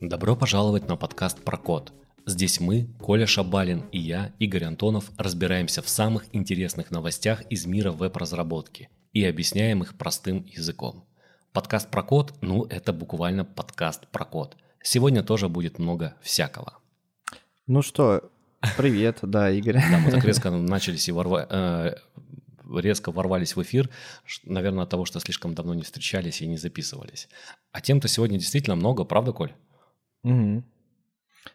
Добро пожаловать на подкаст про код. Здесь мы, Коля Шабалин и я, Игорь Антонов, разбираемся в самых интересных новостях из мира веб-разработки и объясняем их простым языком. Подкаст про код, ну это буквально подкаст про код. Сегодня тоже будет много всякого. Ну что, привет, да, Игорь. Да, мы так резко начались и ворва... э, резко ворвались в эфир, наверное, от того, что слишком давно не встречались и не записывались. А тем-то сегодня действительно много, правда, Коль? Угу.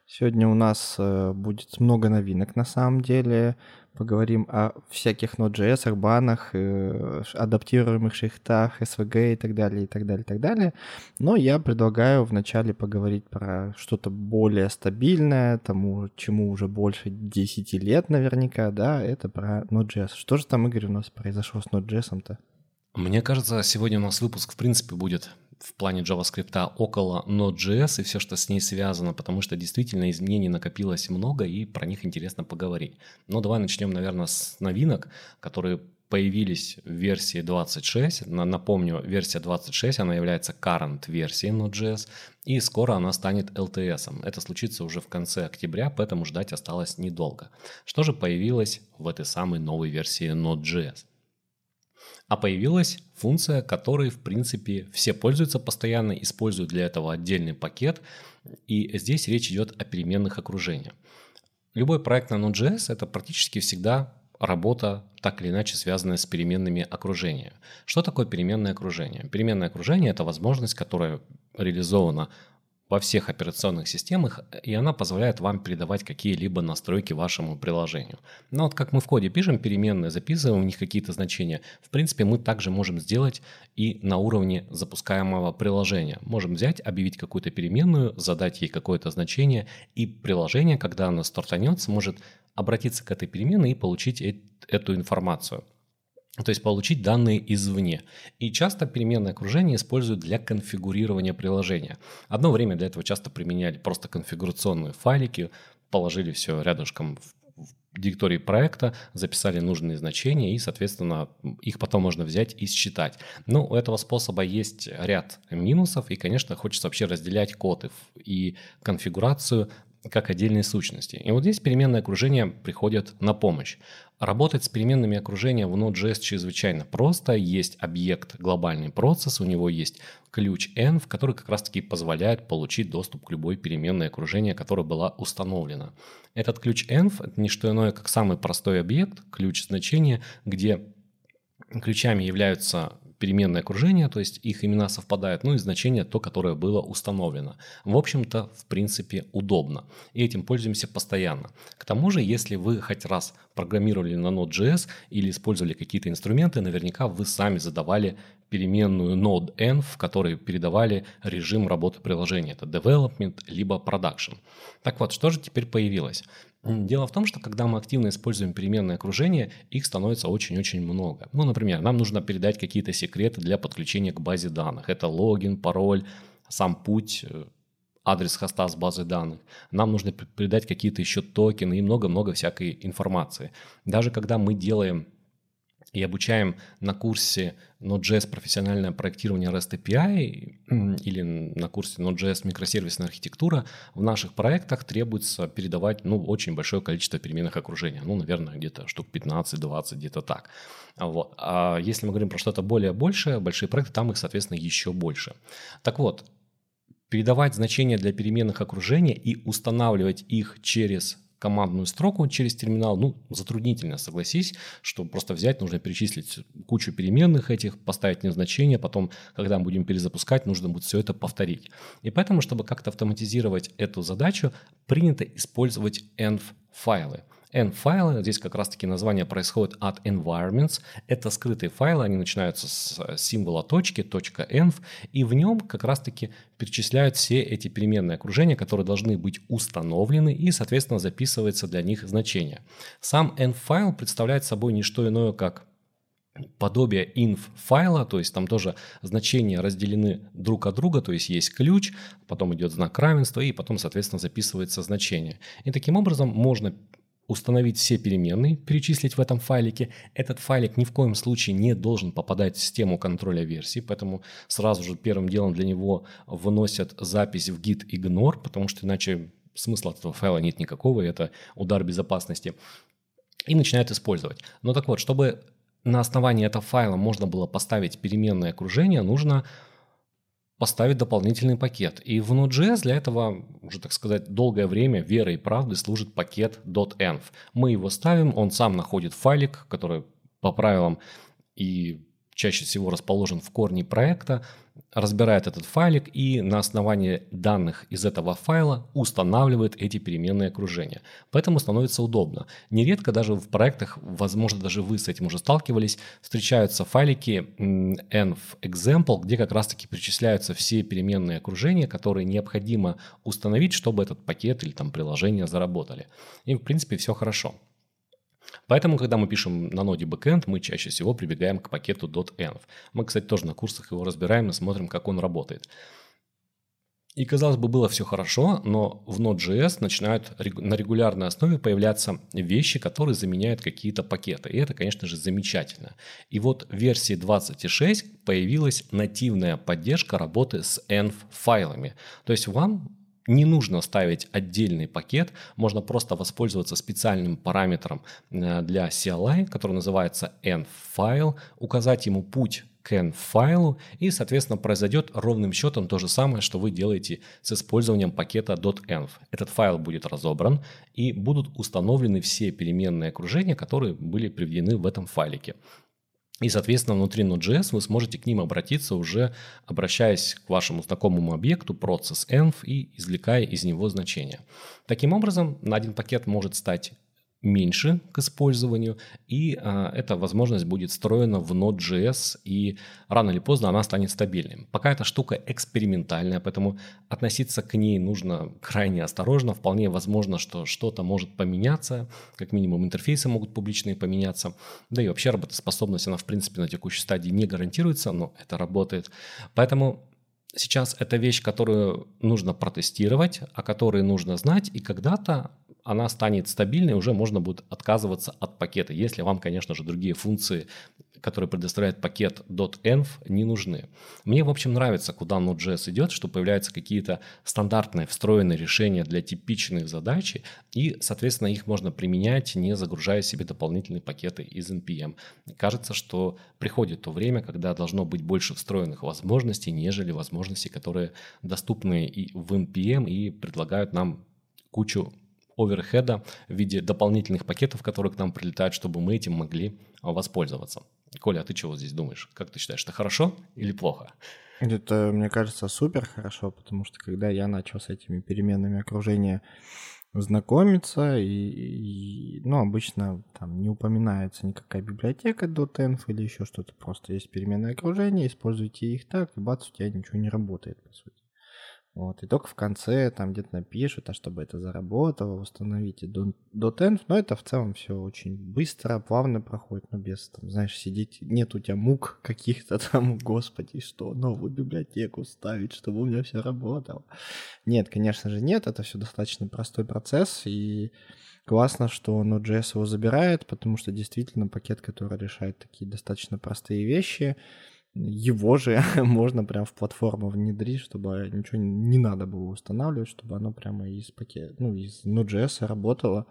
Сегодня у нас э, будет много новинок на самом деле. Поговорим о всяких Node.js, банах, э, адаптируемых шрифтах, SVG и так далее, и так далее, и так далее. Но я предлагаю вначале поговорить про что-то более стабильное, тому, чему уже больше 10 лет наверняка, да, это про Node.js. Что же там, Игорь, у нас произошло с Node.js-то? Мне кажется, сегодня у нас выпуск в принципе будет в плане JavaScript около Node.js и все, что с ней связано, потому что действительно изменений накопилось много и про них интересно поговорить. Но давай начнем, наверное, с новинок, которые появились в версии 26. Напомню, версия 26, она является current версией Node.js, и скоро она станет LTS. Это случится уже в конце октября, поэтому ждать осталось недолго. Что же появилось в этой самой новой версии Node.js? А появилась функция, которой, в принципе, все пользуются постоянно, используют для этого отдельный пакет. И здесь речь идет о переменных окружениях. Любой проект на Node.js – это практически всегда работа, так или иначе связанная с переменными окружения. Что такое переменное окружение? Переменное окружение – это возможность, которая реализована во всех операционных системах, и она позволяет вам передавать какие-либо настройки вашему приложению. Но вот как мы в коде пишем переменные, записываем в них какие-то значения, в принципе мы также можем сделать и на уровне запускаемого приложения. Можем взять, объявить какую-то переменную, задать ей какое-то значение, и приложение, когда оно стартанет, сможет обратиться к этой переменной и получить эту информацию то есть получить данные извне. И часто переменное окружение используют для конфигурирования приложения. Одно время для этого часто применяли просто конфигурационные файлики, положили все рядышком в директории проекта, записали нужные значения и, соответственно, их потом можно взять и считать. Но у этого способа есть ряд минусов, и, конечно, хочется вообще разделять код и конфигурацию как отдельные сущности. И вот здесь переменное окружение приходит на помощь. Работать с переменными окружения в Node.js чрезвычайно просто. Есть объект глобальный процесс, у него есть ключ env, который как раз таки позволяет получить доступ к любой переменной окружения, которая была установлена. Этот ключ env – это не что иное, как самый простой объект, ключ значения, где ключами являются переменное окружение, то есть их имена совпадают, ну и значение то, которое было установлено. В общем-то, в принципе, удобно. И этим пользуемся постоянно. К тому же, если вы хоть раз программировали на Node.js или использовали какие-то инструменты, наверняка вы сами задавали переменную node.env, в которой передавали режим работы приложения. Это development либо production. Так вот, что же теперь появилось? Дело в том, что когда мы активно используем переменное окружение, их становится очень-очень много. Ну, например, нам нужно передать какие-то секреты для подключения к базе данных. Это логин, пароль, сам путь, э, адрес хоста с базы данных. Нам нужно передать какие-то еще токены и много-много всякой информации. Даже когда мы делаем и обучаем на курсе Node.js профессиональное проектирование REST API или на курсе Node.js микросервисная архитектура, в наших проектах требуется передавать ну, очень большое количество переменных окружения. Ну, наверное, где-то штук 15-20, где-то так. Вот. А если мы говорим про что-то более большее, большие проекты, там их, соответственно, еще больше. Так вот, передавать значения для переменных окружения и устанавливать их через командную строку через терминал, ну, затруднительно, согласись, что просто взять, нужно перечислить кучу переменных этих, поставить им значение, потом, когда мы будем перезапускать, нужно будет все это повторить. И поэтому, чтобы как-то автоматизировать эту задачу, принято использовать env-файлы. N-файлы, здесь как раз-таки название происходит от environments. Это скрытые файлы, они начинаются с э, символа точки, точка .env, и в нем как раз-таки перечисляют все эти переменные окружения, которые должны быть установлены и, соответственно, записывается для них значение. Сам env-файл представляет собой не что иное, как подобие inf файла, то есть там тоже значения разделены друг от друга, то есть есть ключ, потом идет знак равенства и потом, соответственно, записывается значение. И таким образом можно установить все переменные, перечислить в этом файлике. Этот файлик ни в коем случае не должен попадать в систему контроля версий, поэтому сразу же первым делом для него выносят запись в git ignore, потому что иначе смысла этого файла нет никакого, и это удар безопасности. И начинают использовать. Но так вот, чтобы на основании этого файла можно было поставить переменное окружение, нужно поставить дополнительный пакет. И в Node.js для этого, уже так сказать, долгое время верой и правдой служит пакет .env. Мы его ставим, он сам находит файлик, который по правилам и чаще всего расположен в корне проекта, разбирает этот файлик и на основании данных из этого файла устанавливает эти переменные окружения. Поэтому становится удобно. Нередко даже в проектах, возможно, даже вы с этим уже сталкивались, встречаются файлики env-example, где как раз-таки перечисляются все переменные окружения, которые необходимо установить, чтобы этот пакет или там приложение заработали. И в принципе все хорошо. Поэтому, когда мы пишем на ноде backend, мы чаще всего прибегаем к пакету .env. Мы, кстати, тоже на курсах его разбираем и смотрим, как он работает. И, казалось бы, было все хорошо, но в Node.js начинают на регулярной основе появляться вещи, которые заменяют какие-то пакеты. И это, конечно же, замечательно. И вот в версии 20.6 появилась нативная поддержка работы с env-файлами. То есть вам не нужно ставить отдельный пакет, можно просто воспользоваться специальным параметром э, для CLI, который называется env-файл, указать ему путь к env-файлу, и, соответственно, произойдет ровным счетом то же самое, что вы делаете с использованием пакета .env. Этот файл будет разобран, и будут установлены все переменные окружения, которые были приведены в этом файлике. И, соответственно, внутри Node.js вы сможете к ним обратиться уже, обращаясь к вашему знакомому объекту process env и извлекая из него значения. Таким образом, на один пакет может стать меньше к использованию, и а, эта возможность будет встроена в Node.js, и рано или поздно она станет стабильной. Пока эта штука экспериментальная, поэтому относиться к ней нужно крайне осторожно. Вполне возможно, что что-то может поменяться, как минимум интерфейсы могут публичные поменяться, да и вообще работоспособность, она в принципе на текущей стадии не гарантируется, но это работает. Поэтому сейчас это вещь, которую нужно протестировать, о которой нужно знать, и когда-то она станет стабильной, уже можно будет отказываться от пакета, если вам, конечно же, другие функции, которые предоставляет пакет .env, не нужны. Мне, в общем, нравится, куда Node.js идет, что появляются какие-то стандартные встроенные решения для типичных задач, и, соответственно, их можно применять, не загружая себе дополнительные пакеты из NPM. Кажется, что приходит то время, когда должно быть больше встроенных возможностей, нежели возможностей, которые доступны и в NPM и предлагают нам кучу оверхеда в виде дополнительных пакетов, которые к нам прилетают, чтобы мы этим могли воспользоваться. Коля, а ты чего здесь думаешь? Как ты считаешь, это хорошо или плохо? Это, мне кажется, супер хорошо, потому что когда я начал с этими переменными окружения знакомиться, и, и ну, обычно там не упоминается никакая библиотека .env или еще что-то, просто есть переменное окружение, используйте их так, и бац, у тебя ничего не работает, по сути. Вот, и только в конце там где-то напишут, а чтобы это заработало, установите .env, но это в целом все очень быстро, плавно проходит, но без, там, знаешь, сидеть, нет у тебя мук каких-то там, господи, что, новую библиотеку ставить, чтобы у меня все работало. Нет, конечно же нет, это все достаточно простой процесс, и классно, что Node.js его забирает, потому что действительно пакет, который решает такие достаточно простые вещи, его же можно прям в платформу внедрить, чтобы ничего не надо было устанавливать, чтобы оно прямо из пакета, ну, из Node.js работало.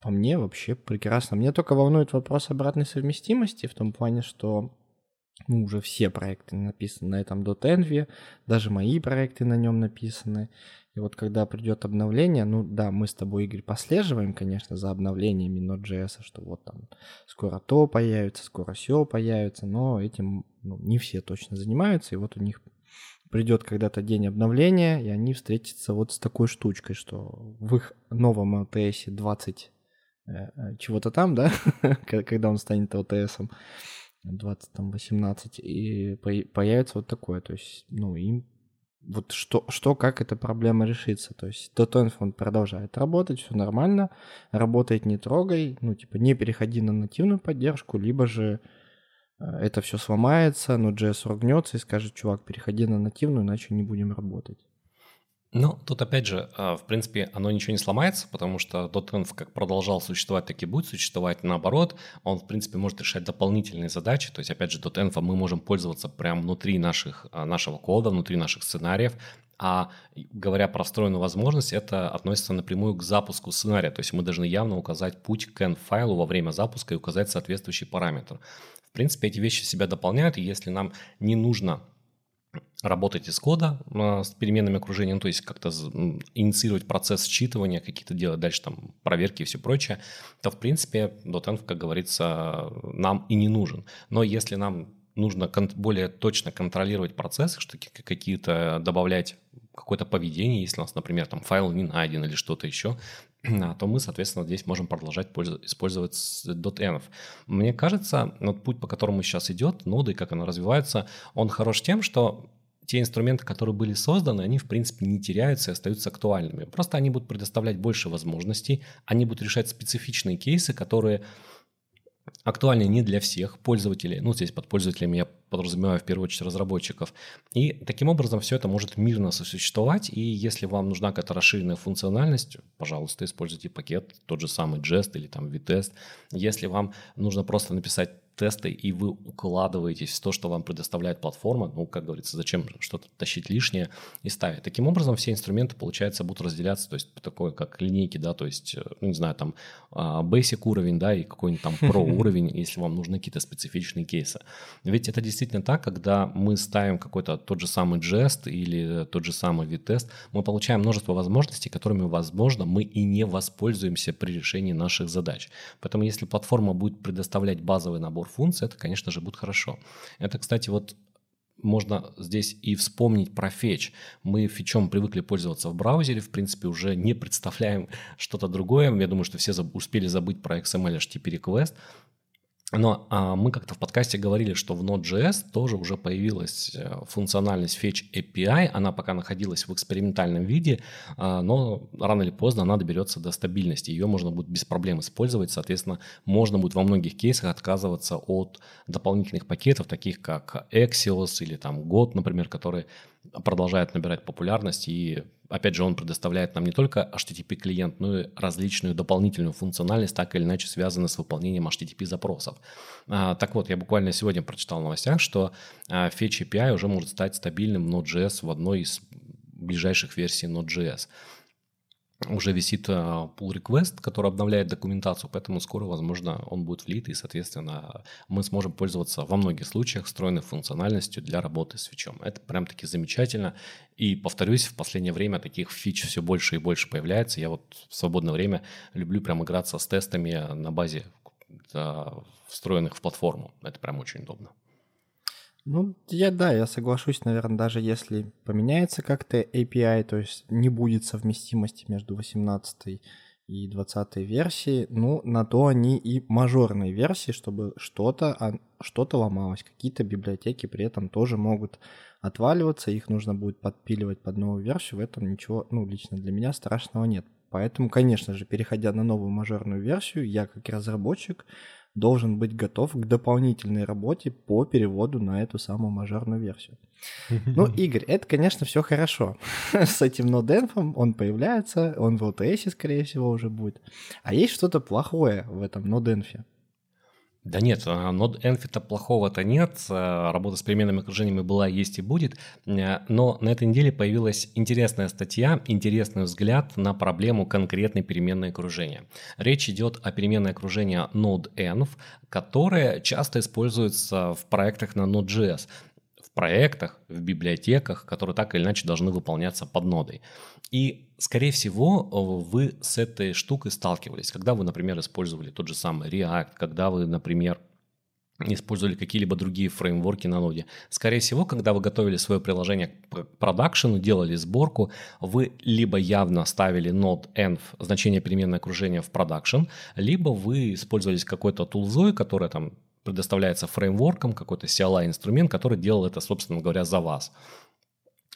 По мне вообще прекрасно. Мне только волнует вопрос обратной совместимости в том плане, что ну, уже все проекты написаны на этом .env, даже мои проекты на нем написаны. И вот когда придет обновление, ну да, мы с тобой, Игорь, послеживаем, конечно, за обновлениями Node.js, что вот там скоро то появится, скоро все появится, но этим ну, не все точно занимаются, и вот у них придет когда-то день обновления, и они встретятся вот с такой штучкой, что в их новом LTS 20 э, э, чего-то там, да, когда он станет LTS, 20, там, 18, и появится вот такое, то есть, ну, им вот что, что, как эта проблема решится. То есть он продолжает работать, все нормально, работает не трогай, ну, типа, не переходи на нативную поддержку, либо же э, это все сломается, но JS ругнется и скажет, чувак, переходи на нативную, иначе не будем работать. Ну, тут опять же, а, в принципе, оно ничего не сломается, потому что .env как продолжал существовать, так и будет существовать. Наоборот, он, в принципе, может решать дополнительные задачи. То есть, опять же, .env мы можем пользоваться прямо внутри наших, а, нашего кода, внутри наших сценариев. А говоря про встроенную возможность, это относится напрямую к запуску сценария. То есть мы должны явно указать путь к n-файлу во время запуска и указать соответствующий параметр. В принципе, эти вещи себя дополняют, и если нам не нужно работать из кода э, с переменными окружения, ну, то есть как-то инициировать процесс считывания, какие-то делать дальше там проверки и все прочее, то, в принципе, .env, как говорится, нам и не нужен. Но если нам нужно более точно контролировать процессы, что какие-то добавлять какое-то поведение, если у нас, например, там файл не найден или что-то еще, то мы, соответственно, здесь можем продолжать использовать .env. Мне кажется, вот путь, по которому сейчас идет, ноды, как она развивается, он хорош тем, что те инструменты, которые были созданы, они, в принципе, не теряются и остаются актуальными. Просто они будут предоставлять больше возможностей, они будут решать специфичные кейсы, которые актуальны не для всех пользователей. Ну, здесь под пользователями я подразумеваю в первую очередь разработчиков. И таким образом все это может мирно сосуществовать. И если вам нужна какая-то расширенная функциональность, пожалуйста, используйте пакет, тот же самый Jest или там VTest. Если вам нужно просто написать тесты, и вы укладываетесь в то, что вам предоставляет платформа, ну, как говорится, зачем что-то тащить лишнее и ставить. Таким образом, все инструменты, получается, будут разделяться, то есть такое, как линейки, да, то есть, э, ну, не знаю, там, а, basic уровень, да, и какой-нибудь там pro уровень, если вам нужны какие-то специфичные кейсы. Ведь это действительно так, когда мы ставим какой-то тот же самый Jest или тот же самый VTest, мы получаем множество возможностей, которыми, возможно, мы и не воспользуемся при решении наших задач. Поэтому если платформа будет предоставлять базовый набор набор функций, это, конечно же, будет хорошо. Это, кстати, вот можно здесь и вспомнить про фетч. Мы фетчом привыкли пользоваться в браузере, в принципе, уже не представляем что-то другое. Я думаю, что все успели забыть про XML HTTP request. Но а, мы как-то в подкасте говорили, что в Node.js тоже уже появилась э, функциональность Fetch API. Она пока находилась в экспериментальном виде, а, но рано или поздно она доберется до стабильности. Ее можно будет без проблем использовать. Соответственно, можно будет во многих кейсах отказываться от дополнительных пакетов, таких как Axios или там God, например, которые продолжают набирать популярность и опять же, он предоставляет нам не только HTTP-клиент, но и различную дополнительную функциональность, так или иначе связанную с выполнением HTTP-запросов. А, так вот, я буквально сегодня прочитал в новостях, что а, Fetch API уже может стать стабильным Node.js в одной из ближайших версий Node.js уже висит pull request, который обновляет документацию, поэтому скоро, возможно, он будет влит, и, соответственно, мы сможем пользоваться во многих случаях встроенной функциональностью для работы с фичом. Это прям-таки замечательно. И, повторюсь, в последнее время таких фич все больше и больше появляется. Я вот в свободное время люблю прям играться с тестами на базе встроенных в платформу. Это прям очень удобно. Ну, я да, я соглашусь, наверное, даже если поменяется как-то API, то есть не будет совместимости между 18 и 20 версией, ну, на то они и мажорные версии, чтобы что-то что ломалось. Какие-то библиотеки при этом тоже могут отваливаться, их нужно будет подпиливать под новую версию, в этом ничего, ну, лично для меня страшного нет. Поэтому, конечно же, переходя на новую мажорную версию, я как разработчик должен быть готов к дополнительной работе по переводу на эту самую мажорную версию. Ну, Игорь, это, конечно, все хорошо. С этим ноденфом он появляется, он в LTS, скорее всего, уже будет. А есть что-то плохое в этом ноденфе? Да нет, а, нод Enfit плохого-то нет, а, работа с переменными окружениями была, есть и будет, э, но на этой неделе появилась интересная статья, интересный взгляд на проблему конкретной переменной окружения. Речь идет о переменной окружения Node.env, которая часто используется в проектах на Node.js проектах, в библиотеках, которые так или иначе должны выполняться под нодой. И, скорее всего, вы с этой штукой сталкивались, когда вы, например, использовали тот же самый React, когда вы, например, использовали какие-либо другие фреймворки на ноде. Скорее всего, когда вы готовили свое приложение к продакшену, делали сборку, вы либо явно ставили node env, значение переменное окружение в продакшн, либо вы использовались какой-то тулзой, которая там предоставляется фреймворком, какой-то CLI-инструмент, который делал это, собственно говоря, за вас.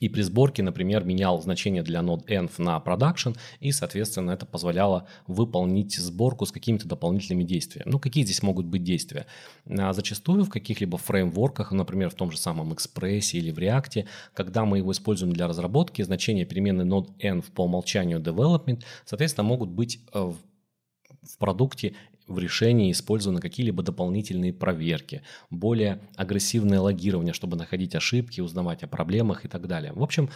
и при сборке, например, менял значение для node env на production, и, соответственно, это позволяло выполнить сборку с какими-то дополнительными действиями. Ну, какие здесь могут быть действия? А зачастую в каких-либо фреймворках, например, в том же самом Express или в React, когда мы его используем для разработки, значения переменной node env по умолчанию development, соответственно, могут быть э, в продукте в решении использованы какие-либо дополнительные проверки, более агрессивное логирование, чтобы находить ошибки, узнавать о проблемах и так далее. В общем,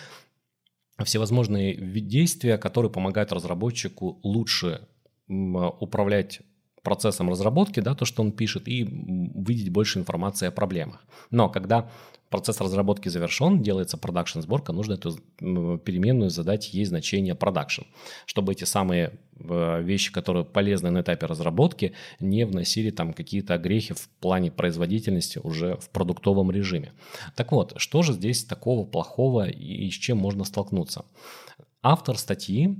всевозможные действия, которые помогают разработчику лучше управлять процессом разработки, да, то, что он пишет, и видеть больше информации о проблемах. Но когда процесс разработки завершен, делается продакшн сборка, нужно эту переменную задать ей значение продакшн, чтобы эти самые э, вещи, которые полезны на этапе разработки, не вносили там какие-то огрехи в плане производительности уже в продуктовом режиме. Так вот, что же здесь такого плохого и с чем можно столкнуться? Автор статьи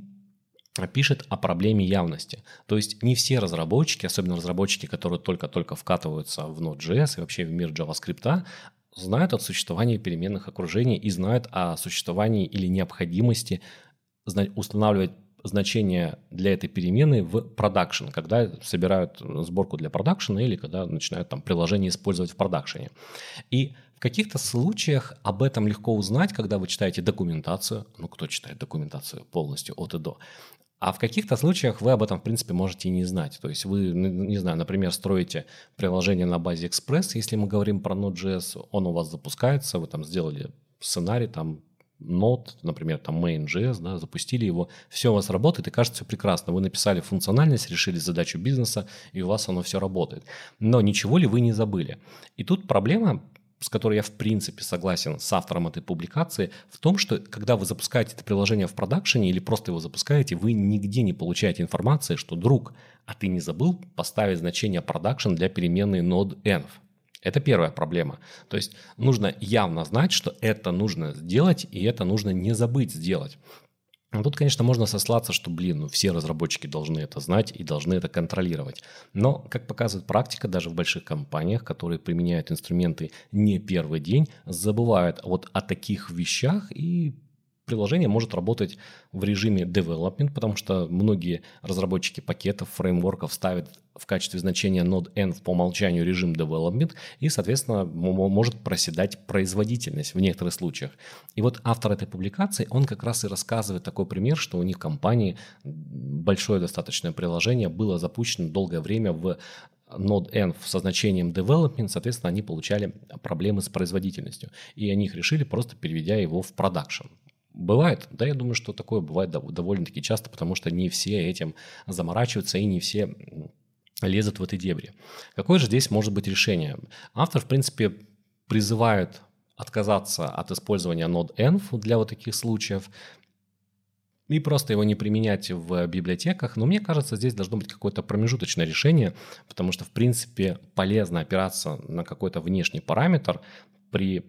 пишет о проблеме явности. То есть не все разработчики, особенно разработчики, которые только-только вкатываются в Node.js и вообще в мир JavaScript, знают о существовании переменных окружений и знают о существовании или необходимости устанавливать значение для этой перемены в продакшн, когда собирают сборку для продакшена или когда начинают там приложение использовать в продакшене. И каких-то случаях об этом легко узнать, когда вы читаете документацию. Ну, кто читает документацию полностью от и до? А в каких-то случаях вы об этом, в принципе, можете и не знать. То есть вы, не знаю, например, строите приложение на базе Express, если мы говорим про Node.js, он у вас запускается, вы там сделали сценарий, там Node, например, там Main.js, да, запустили его, все у вас работает и кажется все прекрасно. Вы написали функциональность, решили задачу бизнеса, и у вас оно все работает. Но ничего ли вы не забыли? И тут проблема с которой я в принципе согласен с автором этой публикации, в том, что когда вы запускаете это приложение в продакшене или просто его запускаете, вы нигде не получаете информации, что друг, а ты не забыл поставить значение продакшн для переменной node env. Это первая проблема. То есть нужно явно знать, что это нужно сделать, и это нужно не забыть сделать. Ну, тут, конечно, можно сослаться, что, блин, ну все разработчики должны это знать и должны это контролировать. Но, как показывает практика, даже в больших компаниях, которые применяют инструменты не первый день, забывают вот о таких вещах и приложение может работать в режиме development, потому что многие разработчики пакетов, фреймворков ставят в качестве значения node env по умолчанию режим development и, соответственно, может проседать производительность в некоторых случаях. И вот автор этой публикации, он как раз и рассказывает такой пример, что у них в компании большое достаточное приложение было запущено долгое время в node env со значением development, соответственно, они получали проблемы с производительностью. И они их решили, просто переведя его в production. Бывает, да, я думаю, что такое бывает довольно-таки часто, потому что не все этим заморачиваются и не все лезут в эти дебри. Какое же здесь может быть решение? Автор, в принципе, призывает отказаться от использования node env для вот таких случаев и просто его не применять в библиотеках. Но мне кажется, здесь должно быть какое-то промежуточное решение, потому что, в принципе, полезно опираться на какой-то внешний параметр при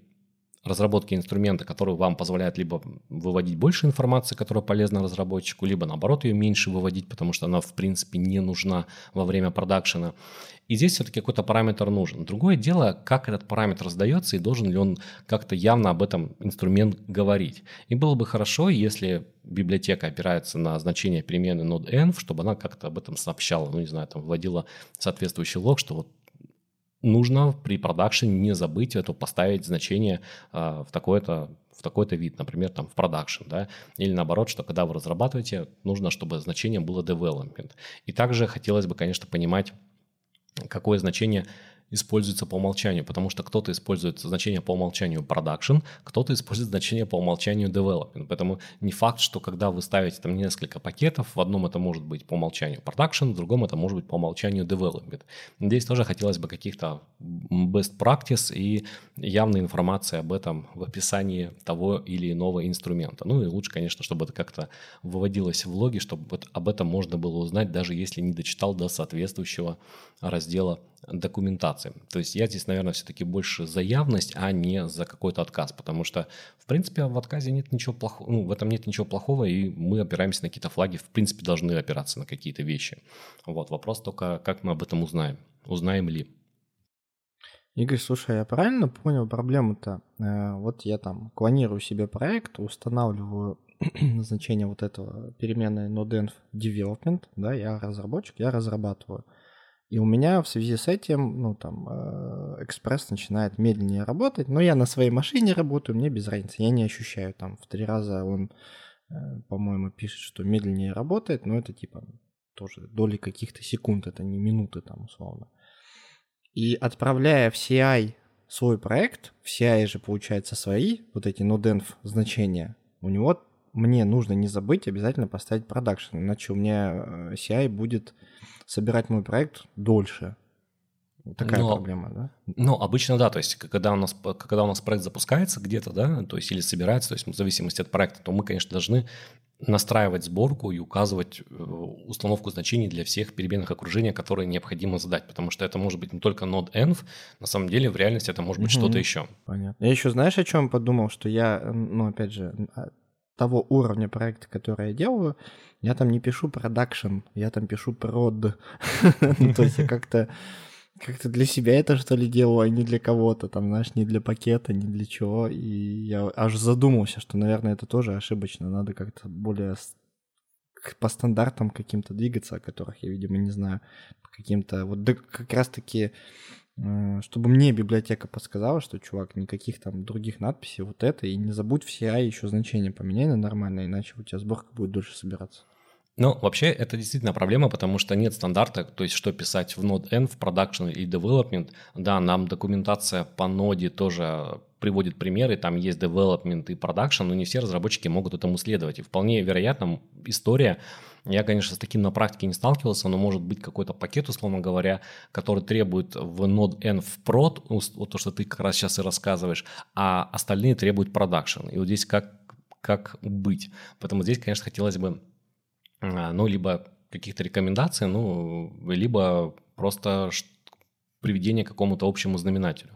разработки инструмента, который вам позволяет либо выводить больше информации, которая полезна разработчику, либо наоборот ее меньше выводить, потому что она в принципе не нужна во время продакшена. И здесь все-таки какой-то параметр нужен. Другое дело, как этот параметр сдается и должен ли он как-то явно об этом инструмент говорить. И было бы хорошо, если библиотека опирается на значение перемены node env, чтобы она как-то об этом сообщала, ну не знаю, там вводила соответствующий лог, что вот нужно при продакшене не забыть это поставить значение э, в такой-то в такой-то вид, например, там в продакшн, да, или наоборот, что когда вы разрабатываете, нужно, чтобы значение было development. И также хотелось бы, конечно, понимать, какое значение используется по умолчанию, потому что кто-то использует значение по умолчанию production, кто-то использует значение по умолчанию development. Поэтому не факт, что когда вы ставите там несколько пакетов, в одном это может быть по умолчанию production, в другом это может быть по умолчанию development. Здесь тоже хотелось бы каких-то best practice и явной информации об этом в описании того или иного инструмента. Ну и лучше, конечно, чтобы это как-то выводилось в логи, чтобы об этом можно было узнать, даже если не дочитал до соответствующего раздела документации. То есть я здесь, наверное, все-таки больше за явность, а не за какой-то отказ, потому что, в принципе, в отказе нет ничего плохого, ну, в этом нет ничего плохого, и мы опираемся на какие-то флаги, в принципе, должны опираться на какие-то вещи. Вот, вопрос только, как мы об этом узнаем, узнаем ли. Игорь, слушай, я правильно понял проблему-то? Э, вот я там клонирую себе проект, устанавливаю значение вот этого переменной node.env development, да, я разработчик, я разрабатываю. И у меня в связи с этим, ну, там, э, экспресс начинает медленнее работать, но я на своей машине работаю, мне без разницы, я не ощущаю там в три раза он, э, по-моему, пишет, что медленнее работает, но это типа тоже доли каких-то секунд, это не минуты там условно. И отправляя в CI свой проект, в CI же получается свои вот эти node.env значения, у него мне нужно не забыть обязательно поставить продакшн, иначе у меня э, CI будет собирать мой проект дольше. Такая но, проблема, да? Ну, обычно да, то есть когда у нас, когда у нас проект запускается где-то, да, то есть или собирается, то есть в зависимости от проекта, то мы, конечно, должны настраивать сборку и указывать э, установку значений для всех переменных окружения, которые необходимо задать, потому что это может быть не только node env, на самом деле в реальности это может быть угу. что-то еще. Понятно. Я еще знаешь, о чем подумал, что я, ну, опять же, а, того уровня проекта, который я делаю, я там не пишу продакшн, я там пишу прод. Ну, то есть как-то как-то для себя это что ли делаю, а не для кого-то, там, знаешь, не для пакета, не для чего. И я аж задумался, что, наверное, это тоже ошибочно. Надо как-то более по стандартам каким-то двигаться, о которых я, видимо, не знаю, каким-то вот как раз-таки чтобы мне библиотека подсказала, что, чувак, никаких там других надписей, вот это, и не забудь все CI еще значение поменяй на нормальное, иначе у тебя сборка будет дольше собираться. Ну, вообще, это действительно проблема, потому что нет стандарта, то есть что писать в Node-N, в Production и Development. Да, нам документация по ноде тоже приводит примеры, там есть Development и Production, но не все разработчики могут этому следовать. И вполне вероятно, история я, конечно, с таким на практике не сталкивался, но может быть какой-то пакет, условно говоря, который требует в Node-N в prod, вот то, что ты как раз сейчас и рассказываешь, а остальные требуют продакшн. И вот здесь как, как быть? Поэтому здесь, конечно, хотелось бы, ну, либо каких-то рекомендаций, ну, либо просто приведение к какому-то общему знаменателю.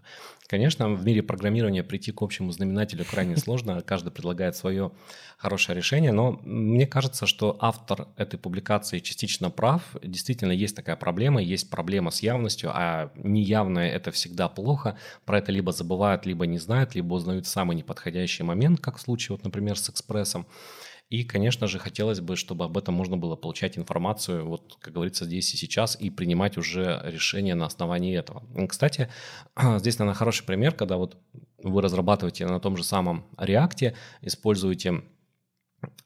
Конечно, в мире программирования прийти к общему знаменателю крайне сложно, каждый предлагает свое хорошее решение, но мне кажется, что автор этой публикации частично прав. Действительно, есть такая проблема, есть проблема с явностью, а неявное – это всегда плохо. Про это либо забывают, либо не знают, либо узнают в самый неподходящий момент, как в случае, вот, например, с экспрессом. И, конечно же, хотелось бы, чтобы об этом можно было получать информацию, вот, как говорится, здесь и сейчас, и принимать уже решения на основании этого. Кстати, здесь, наверное, хороший пример, когда вот вы разрабатываете на том же самом React, используете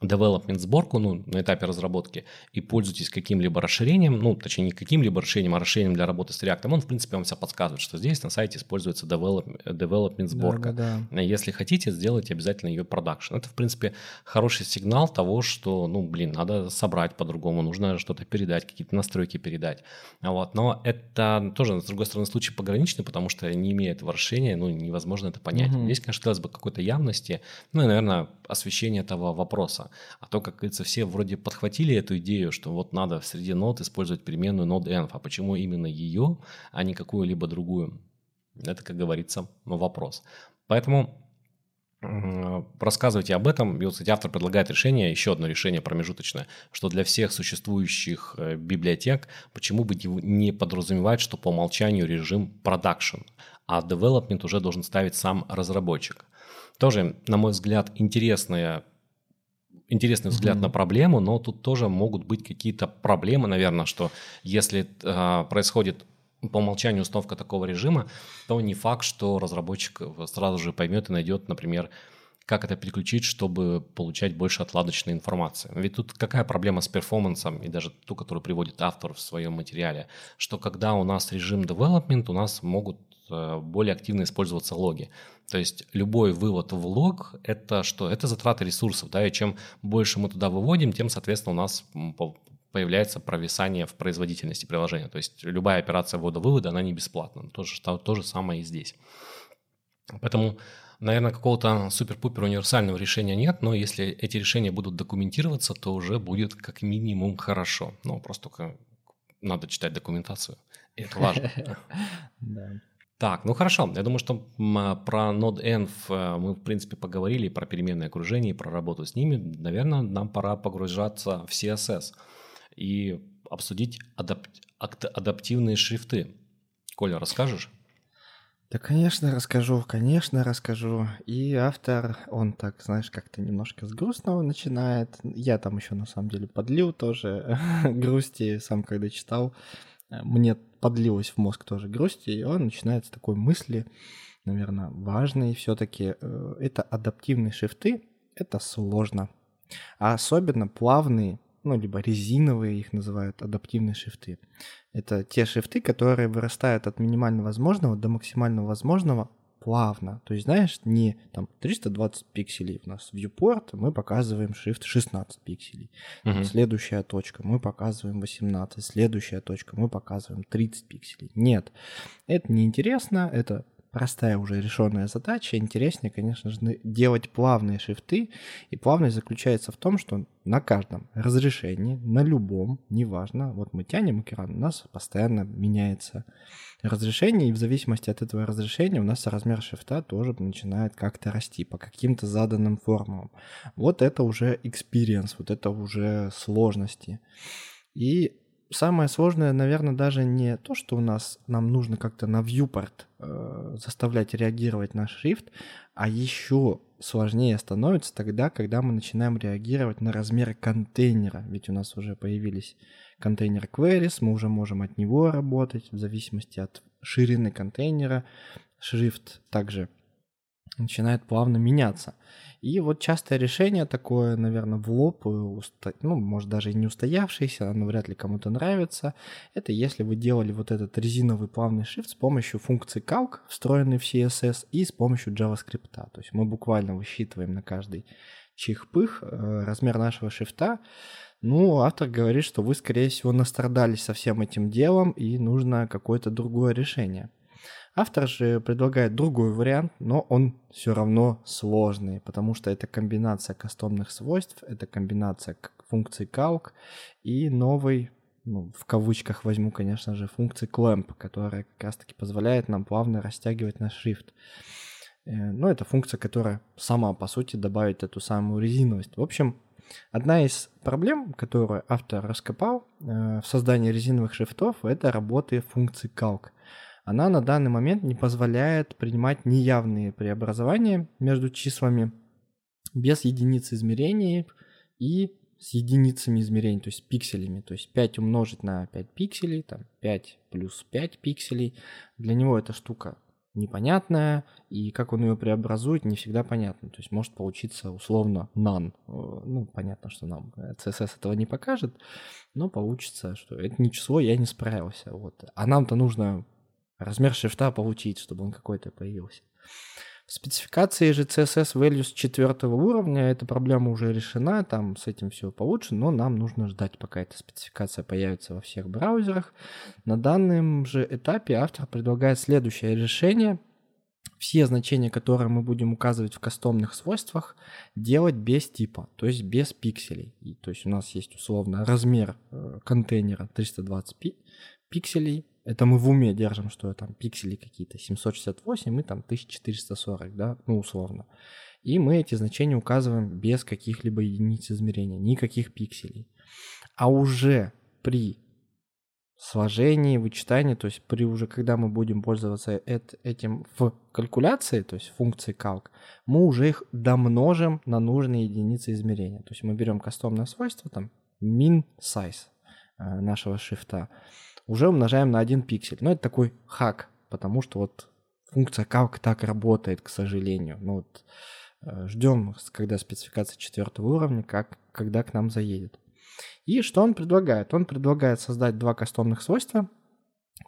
development сборку ну, на этапе разработки и пользуетесь каким-либо расширением, ну, точнее, не каким-либо расширением, а расширением для работы с React, он, в принципе, вам все подсказывает, что здесь на сайте используется develop, development сборка. Да, да, да. Если хотите, сделайте обязательно ее продакшн. Это, в принципе, хороший сигнал того, что, ну, блин, надо собрать по-другому, нужно что-то передать, какие-то настройки передать. Вот. Но это тоже, с другой стороны, случай пограничный, потому что не имея этого расширения, ну, невозможно это понять. Угу. Здесь, конечно, хотелось бы какой-то явности, ну, и, наверное, освещения этого вопроса. А то, как говорится, все вроде подхватили эту идею, что вот надо среди нод использовать переменную node env, а почему именно ее, а не какую-либо другую? Это, как говорится, вопрос. Поэтому рассказывайте об этом. И вот, кстати, автор предлагает решение, еще одно решение промежуточное, что для всех существующих э, библиотек почему бы не подразумевать, что по умолчанию режим production, а development уже должен ставить сам разработчик. Тоже, на мой взгляд, интересная интересный взгляд mm-hmm. на проблему, но тут тоже могут быть какие-то проблемы, наверное, что если э, происходит по умолчанию установка такого режима, то не факт, что разработчик сразу же поймет и найдет, например, как это переключить, чтобы получать больше отладочной информации. Ведь тут какая проблема с перформансом, и даже ту, которую приводит автор в своем материале, что когда у нас режим development, у нас могут более активно использоваться логи. То есть любой вывод в лог – это что? Это затраты ресурсов, да, и чем больше мы туда выводим, тем, соответственно, у нас появляется провисание в производительности приложения. То есть любая операция ввода-вывода, она не бесплатна. То же, то, то же самое и здесь. Поэтому, наверное, какого-то супер-пупер универсального решения нет, но если эти решения будут документироваться, то уже будет как минимум хорошо. Ну, просто надо читать документацию. Это важно. Так, ну хорошо. Я думаю, что а, про Node-Env э, мы, в принципе, поговорили про переменные окружения, и про работу с ними. Наверное, нам пора погружаться в CSS и обсудить адап- адаптивные шрифты. Коля, расскажешь? Да, конечно, расскажу, конечно, расскажу. И автор, он так, знаешь, как-то немножко с грустного начинает. Я там еще на самом деле подлил тоже грусти, сам когда читал, мне подлилось в мозг тоже грусти, и он начинает с такой мысли, наверное, важной все-таки. Э, это адаптивные шрифты, это сложно. А особенно плавные ну, либо резиновые их называют, адаптивные шрифты. Это те шрифты, которые вырастают от минимально возможного до максимально возможного плавно. То есть, знаешь, не там 320 пикселей у нас viewport, мы показываем шрифт 16 пикселей. Uh-huh. Следующая точка, мы показываем 18. Следующая точка, мы показываем 30 пикселей. Нет, это неинтересно, это простая уже решенная задача. Интереснее, конечно же, делать плавные шрифты. И плавность заключается в том, что на каждом разрешении, на любом, неважно, вот мы тянем экран, у нас постоянно меняется разрешение, и в зависимости от этого разрешения у нас размер шрифта тоже начинает как-то расти по каким-то заданным формулам. Вот это уже experience, вот это уже сложности. И самое сложное, наверное, даже не то, что у нас нам нужно как-то на viewport э, заставлять реагировать на шрифт, а еще сложнее становится тогда, когда мы начинаем реагировать на размер контейнера. Ведь у нас уже появились контейнер queries, мы уже можем от него работать в зависимости от ширины контейнера. Шрифт также начинает плавно меняться. И вот частое решение такое, наверное, в лоб, э, ну, может, даже и не устоявшееся, оно вряд ли кому-то нравится, это если вы делали вот этот резиновый плавный shift с помощью функции calc, встроенной в CSS, и с помощью JavaScript. То есть мы буквально высчитываем на каждый чих-пых э, размер нашего шрифта, ну, автор говорит, что вы, скорее всего, настрадались со всем этим делом, и нужно какое-то другое решение. Автор же предлагает другой вариант, но он все равно сложный, потому что это комбинация кастомных свойств, это комбинация функций calc и новый, ну, в кавычках возьму, конечно же, функции clamp, которая как раз-таки позволяет нам плавно растягивать наш шрифт. Э, но это функция, которая сама, по сути, добавит эту самую резиновость. В общем, Одна из проблем, которую автор раскопал э, в создании резиновых шрифтов, это работы функции calc она на данный момент не позволяет принимать неявные преобразования между числами без единицы измерений и с единицами измерений, то есть пикселями. То есть 5 умножить на 5 пикселей, там 5 плюс 5 пикселей. Для него эта штука непонятная, и как он ее преобразует, не всегда понятно. То есть может получиться условно none. Ну, понятно, что нам CSS этого не покажет, но получится, что это не число, я не справился. Вот. А нам-то нужно размер шрифта получить, чтобы он какой-то появился. В спецификации же CSS Values четвертого уровня эта проблема уже решена, там с этим все получше, но нам нужно ждать, пока эта спецификация появится во всех браузерах. На данном же этапе автор предлагает следующее решение. Все значения, которые мы будем указывать в кастомных свойствах, делать без типа, то есть без пикселей. И, то есть у нас есть условно размер э, контейнера 320 пикселей, это мы в уме держим, что там пиксели какие-то 768 и там 1440, да, ну условно. И мы эти значения указываем без каких-либо единиц измерения, никаких пикселей. А уже при сложении, вычитании, то есть при уже, когда мы будем пользоваться этим в калькуляции, то есть функции calc, мы уже их домножим на нужные единицы измерения. То есть мы берем кастомное свойство, там, min size э, нашего шрифта, уже умножаем на один пиксель. Но это такой хак, потому что вот функция как так работает, к сожалению. Ну вот э, ждем, когда спецификация четвертого уровня, как, когда к нам заедет. И что он предлагает? Он предлагает создать два кастомных свойства,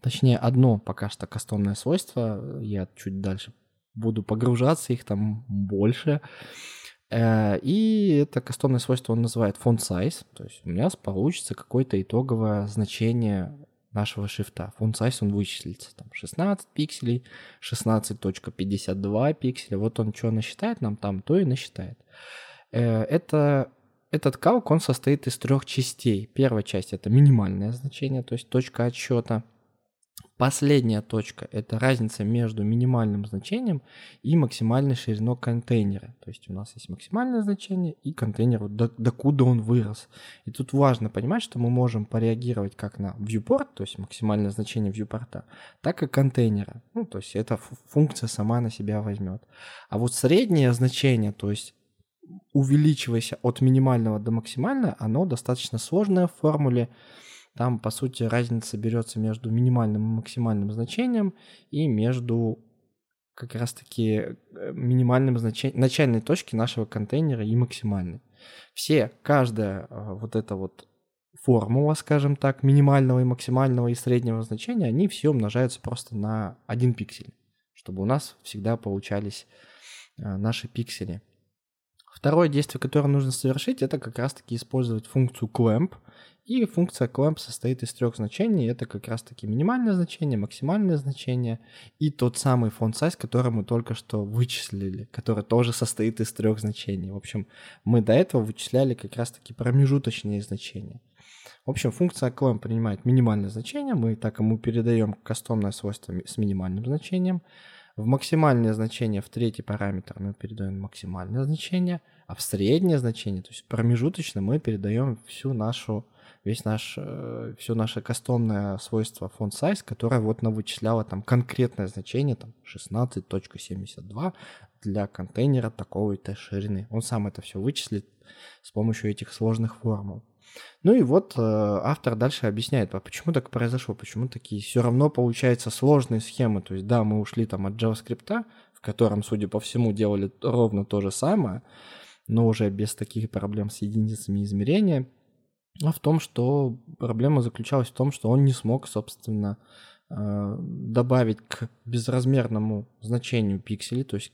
точнее одно пока что кастомное свойство, я чуть дальше буду погружаться, их там больше. Э, и это кастомное свойство он называет font size, то есть у меня получится какое-то итоговое значение нашего шрифта. Font size он вычислится. Там 16 пикселей, 16.52 пикселя. Вот он что насчитает нам там, то и насчитает. Э, это, этот калк, он состоит из трех частей. Первая часть это минимальное значение, то есть точка отсчета. Последняя точка – это разница между минимальным значением и максимальной шириной контейнера. То есть у нас есть максимальное значение и контейнер, до, докуда он вырос. И тут важно понимать, что мы можем пореагировать как на viewport, то есть максимальное значение viewport, так и контейнера. Ну, то есть эта функция сама на себя возьмет. А вот среднее значение, то есть увеличиваясь от минимального до максимального, оно достаточно сложное в формуле. Там, по сути, разница берется между минимальным и максимальным значением и между как раз-таки э, минимальным значением, начальной точки нашего контейнера и максимальной. Все, каждая э, вот эта вот формула, скажем так, минимального и максимального и среднего значения, они все умножаются просто на один пиксель, чтобы у нас всегда получались э, наши пиксели. Второе действие, которое нужно совершить, это как раз-таки использовать функцию clamp. И функция clamp состоит из трех значений. Это как раз-таки минимальное значение, максимальное значение и тот самый font size, который мы только что вычислили, который тоже состоит из трех значений. В общем, мы до этого вычисляли как раз-таки промежуточные значения. В общем, функция clamp принимает минимальное значение, мы так ему передаем кастомное свойство с минимальным значением. В максимальное значение, в третий параметр мы передаем максимальное значение, а в среднее значение, то есть промежуточно, мы передаем всю нашу, весь наш, э, все наше кастомное свойство font size, которое вот нам вычисляло там конкретное значение, там 16.72 для контейнера такой-то ширины. Он сам это все вычислит с помощью этих сложных формул. Ну и вот э, автор дальше объясняет, а почему так произошло, почему такие все равно получаются сложные схемы. То есть да, мы ушли там от JavaScript, в котором, судя по всему, делали ровно то же самое, но уже без таких проблем с единицами измерения. А в том, что проблема заключалась в том, что он не смог, собственно, э, добавить к безразмерному значению пикселей, то есть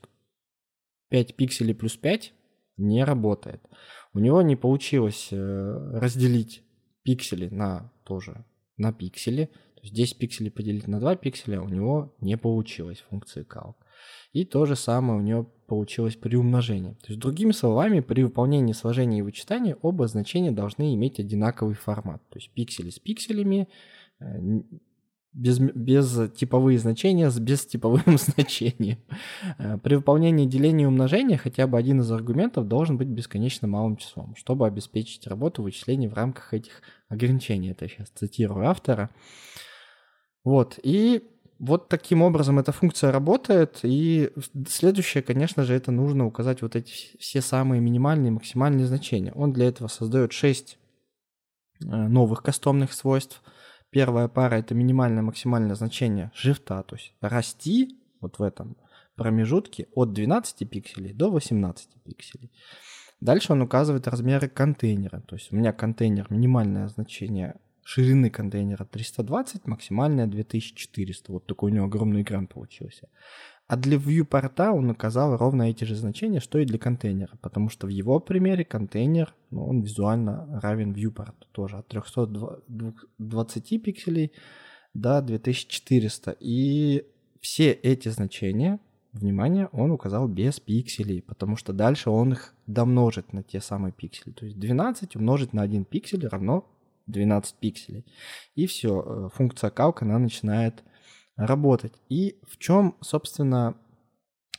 5 пикселей плюс 5 не работает. У него не получилось э, разделить пиксели на тоже на пиксели. То есть 10 пикселей поделить на 2 пикселя у него не получилось функции calc. И то же самое у него получилось при умножении. То есть, другими словами, при выполнении сложения и вычитания оба значения должны иметь одинаковый формат. То есть пиксели с пикселями, э, без, без типовые значения с бестиповым значением. Э, при выполнении деления и умножения хотя бы один из аргументов должен быть бесконечно малым числом, чтобы обеспечить работу вычислений в рамках этих ограничений. Это я сейчас цитирую автора. Вот, и вот таким образом эта функция работает. И следующее, конечно же, это нужно указать вот эти все самые минимальные и максимальные значения. Он для этого создает 6 э, новых кастомных свойств – Первая пара это минимальное максимальное значение шрифта, то есть расти вот в этом промежутке от 12 пикселей до 18 пикселей. Дальше он указывает размеры контейнера. То есть у меня контейнер, минимальное значение ширины контейнера 320, максимальное 2400. Вот такой у него огромный экран получился. А для viewport он указал ровно эти же значения, что и для контейнера, потому что в его примере контейнер, ну, он визуально равен viewport тоже от 320 пикселей до 2400. И все эти значения, внимание, он указал без пикселей, потому что дальше он их домножит на те самые пиксели. То есть 12 умножить на 1 пиксель равно 12 пикселей. И все, э, функция калка, она начинает работать. И в чем, собственно,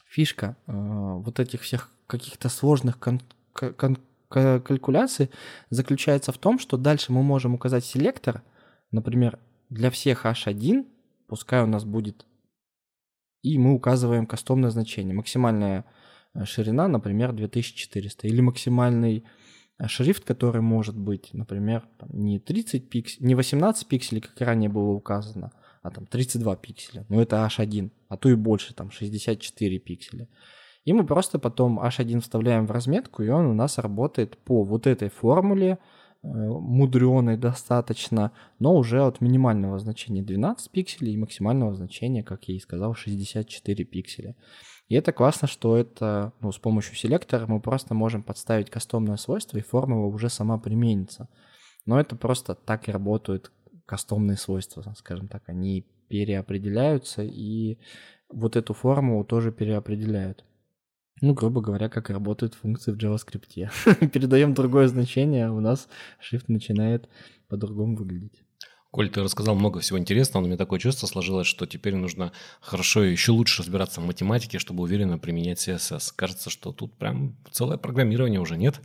фишка э, вот этих всех каких-то сложных кон- кон- калькуляций заключается в том, что дальше мы можем указать селектор, например, для всех h1, пускай у нас будет, и мы указываем кастомное значение. Максимальная э, ширина, например, 2400, или максимальный шрифт, который может быть, например, не 30 пикселей, не 18 пикселей, как ранее было указано, а там 32 пикселя. Ну это H1, а то и больше, там 64 пикселя. И мы просто потом H1 вставляем в разметку, и он у нас работает по вот этой формуле, э, мудреной достаточно, но уже от минимального значения 12 пикселей и максимального значения, как я и сказал, 64 пикселя. И это классно, что это ну, с помощью селектора мы просто можем подставить кастомное свойство, и формула уже сама применится. Но это просто так и работают кастомные свойства, скажем так, они переопределяются и вот эту формулу тоже переопределяют. Ну, грубо говоря, как работают функции в JavaScript. Передаем другое значение, а у нас shift начинает по-другому выглядеть. Коль, ты рассказал много всего интересного, но у меня такое чувство сложилось, что теперь нужно хорошо и еще лучше разбираться в математике, чтобы уверенно применять CSS. Кажется, что тут прям целое программирование уже нет.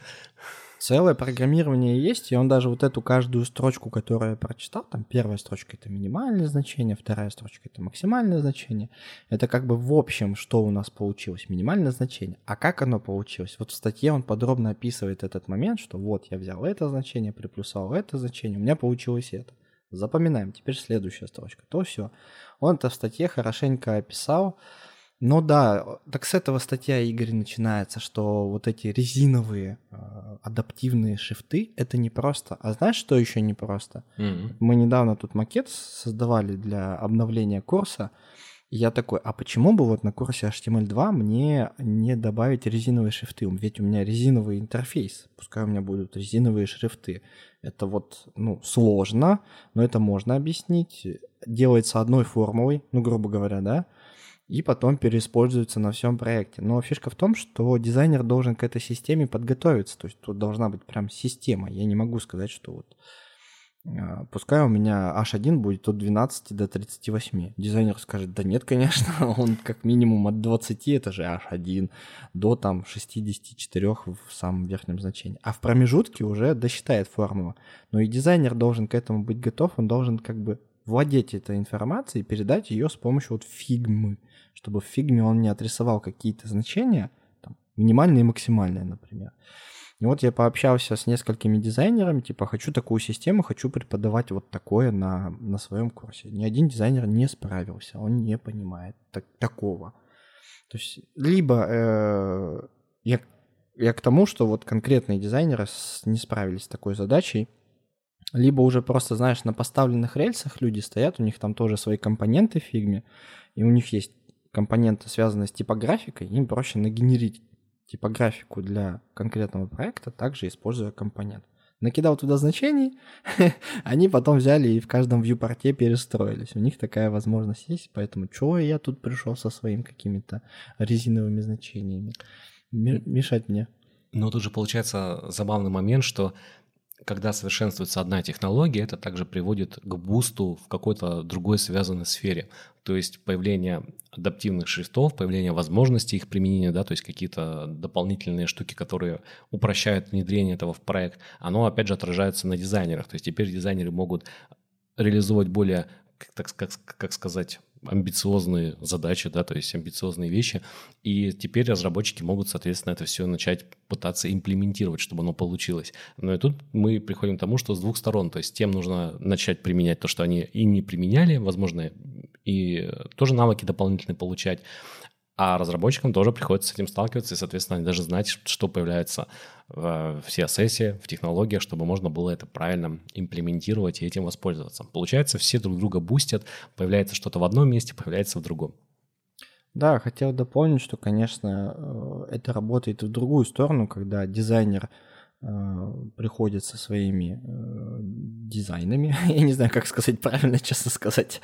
Целое программирование есть, и он даже вот эту каждую строчку, которую я прочитал, там первая строчка это минимальное значение, вторая строчка это максимальное значение. Это как бы в общем, что у нас получилось, минимальное значение. А как оно получилось? Вот в статье он подробно описывает этот момент, что вот я взял это значение, приплюсовал это значение, у меня получилось это. Запоминаем. Теперь следующая строчка. То все. Он это в статье хорошенько описал. Ну да, так с этого статья Игорь начинается, что вот эти резиновые э, адаптивные шрифты это не просто. А знаешь, что еще не просто? Mm-hmm. Мы недавно тут макет создавали для обновления курса. Я такой, а почему бы вот на курсе HTML2 мне не добавить резиновые шрифты? Ведь у меня резиновый интерфейс, пускай у меня будут резиновые шрифты. Это вот, ну, сложно, но это можно объяснить. Делается одной формулой, ну, грубо говоря, да, и потом переиспользуется на всем проекте. Но фишка в том, что дизайнер должен к этой системе подготовиться. То есть тут должна быть прям система. Я не могу сказать, что вот пускай у меня H1 будет от 12 до 38. Дизайнер скажет, да нет, конечно, он как минимум от 20, это же H1, до там 64 в самом верхнем значении. А в промежутке уже досчитает формулу. Но и дизайнер должен к этому быть готов, он должен как бы владеть этой информацией и передать ее с помощью вот фигмы, чтобы в фигме он не отрисовал какие-то значения, там, минимальные и максимальные, например. И вот я пообщался с несколькими дизайнерами, типа, хочу такую систему, хочу преподавать вот такое на, на своем курсе. Ни один дизайнер не справился, он не понимает так, такого. То есть, либо э, я, я к тому, что вот конкретные дизайнеры с, не справились с такой задачей, либо уже просто, знаешь, на поставленных рельсах люди стоят, у них там тоже свои компоненты в фигме, и у них есть компоненты, связанные с типографикой, им проще нагенерить типографику для конкретного проекта, также используя компонент. Накидал туда значений, они потом взяли и в каждом вьюпорте перестроились. У них такая возможность есть, поэтому чего я тут пришел со своими какими-то резиновыми значениями? Мешать мне. Но тут же получается забавный момент, что когда совершенствуется одна технология, это также приводит к бусту в какой-то другой связанной сфере. То есть появление адаптивных шрифтов, появление возможностей их применения, да, то есть какие-то дополнительные штуки, которые упрощают внедрение этого в проект, оно опять же отражается на дизайнерах. То есть теперь дизайнеры могут реализовать более, так как, как сказать, амбициозные задачи, да, то есть амбициозные вещи, и теперь разработчики могут, соответственно, это все начать пытаться имплементировать, чтобы оно получилось. Но и тут мы приходим к тому, что с двух сторон, то есть тем нужно начать применять то, что они и не применяли, возможно, и тоже навыки дополнительные получать, а разработчикам тоже приходится с этим сталкиваться, и, соответственно, они даже знать, что появляется в CSS, в технологиях, чтобы можно было это правильно имплементировать и этим воспользоваться. Получается, все друг друга бустят, появляется что-то в одном месте, появляется в другом. Да, хотел дополнить, что, конечно, э, это работает в другую сторону, когда дизайнер э, приходит со своими э, дизайнами, я не знаю, как сказать правильно, честно сказать.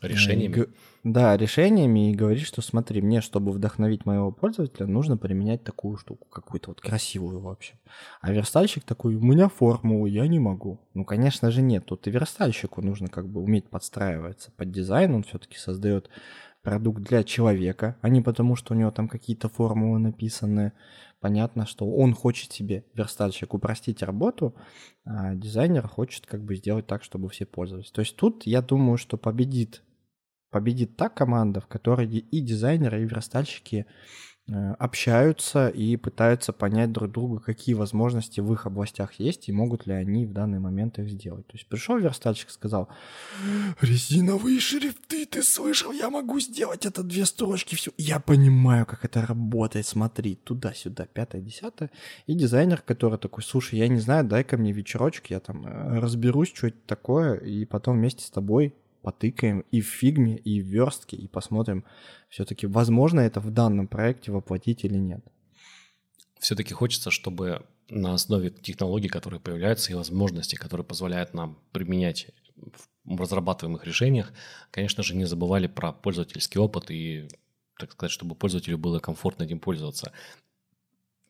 Решениями. Да, решениями и говорит, что смотри, мне, чтобы вдохновить моего пользователя, нужно применять такую штуку, какую-то вот красивую вообще. А верстальщик такой, у меня формула, я не могу. Ну, конечно же, нет. Тут и верстальщику нужно как бы уметь подстраиваться под дизайн, он все-таки создает продукт для человека, а не потому, что у него там какие-то формулы написаны. Понятно, что он хочет себе, верстальщик, упростить работу, а дизайнер хочет как бы сделать так, чтобы все пользовались. То есть тут я думаю, что победит победит та команда, в которой и дизайнеры, и верстальщики общаются и пытаются понять друг друга, какие возможности в их областях есть и могут ли они в данный момент их сделать. То есть пришел верстальщик, сказал, резиновые шрифты, ты слышал, я могу сделать это две строчки, все. Я понимаю, как это работает, смотри, туда-сюда, пятое, десятое. И дизайнер, который такой, слушай, я не знаю, дай-ка мне вечерочек, я там э, разберусь, что это такое, и потом вместе с тобой потыкаем и в фигме, и в верстке, и посмотрим, все-таки возможно это в данном проекте воплотить или нет. Все-таки хочется, чтобы на основе технологий, которые появляются, и возможностей, которые позволяют нам применять в разрабатываемых решениях, конечно же, не забывали про пользовательский опыт и, так сказать, чтобы пользователю было комфортно этим пользоваться.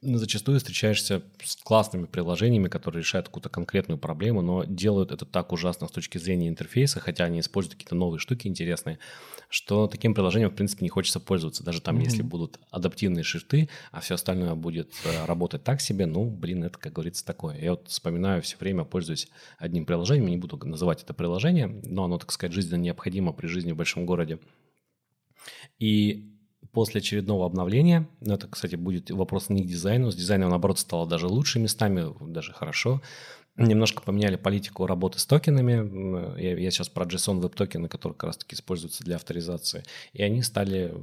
Зачастую встречаешься с классными приложениями, которые решают какую-то конкретную проблему, но делают это так ужасно с точки зрения интерфейса, хотя они используют какие-то новые штуки интересные, что таким приложением, в принципе, не хочется пользоваться. Даже там, mm-hmm. если будут адаптивные шрифты, а все остальное будет э, работать так себе, ну, блин, это, как говорится, такое. Я вот вспоминаю все время, пользуюсь одним приложением, не буду называть это приложение, но оно, так сказать, жизненно необходимо при жизни в большом городе. И после очередного обновления, ну, это, кстати, будет вопрос не к дизайну, с дизайном, наоборот, стало даже лучше местами, даже хорошо, немножко поменяли политику работы с токенами. Я, я сейчас про JSON Web токены, которые как раз-таки используются для авторизации. И они стали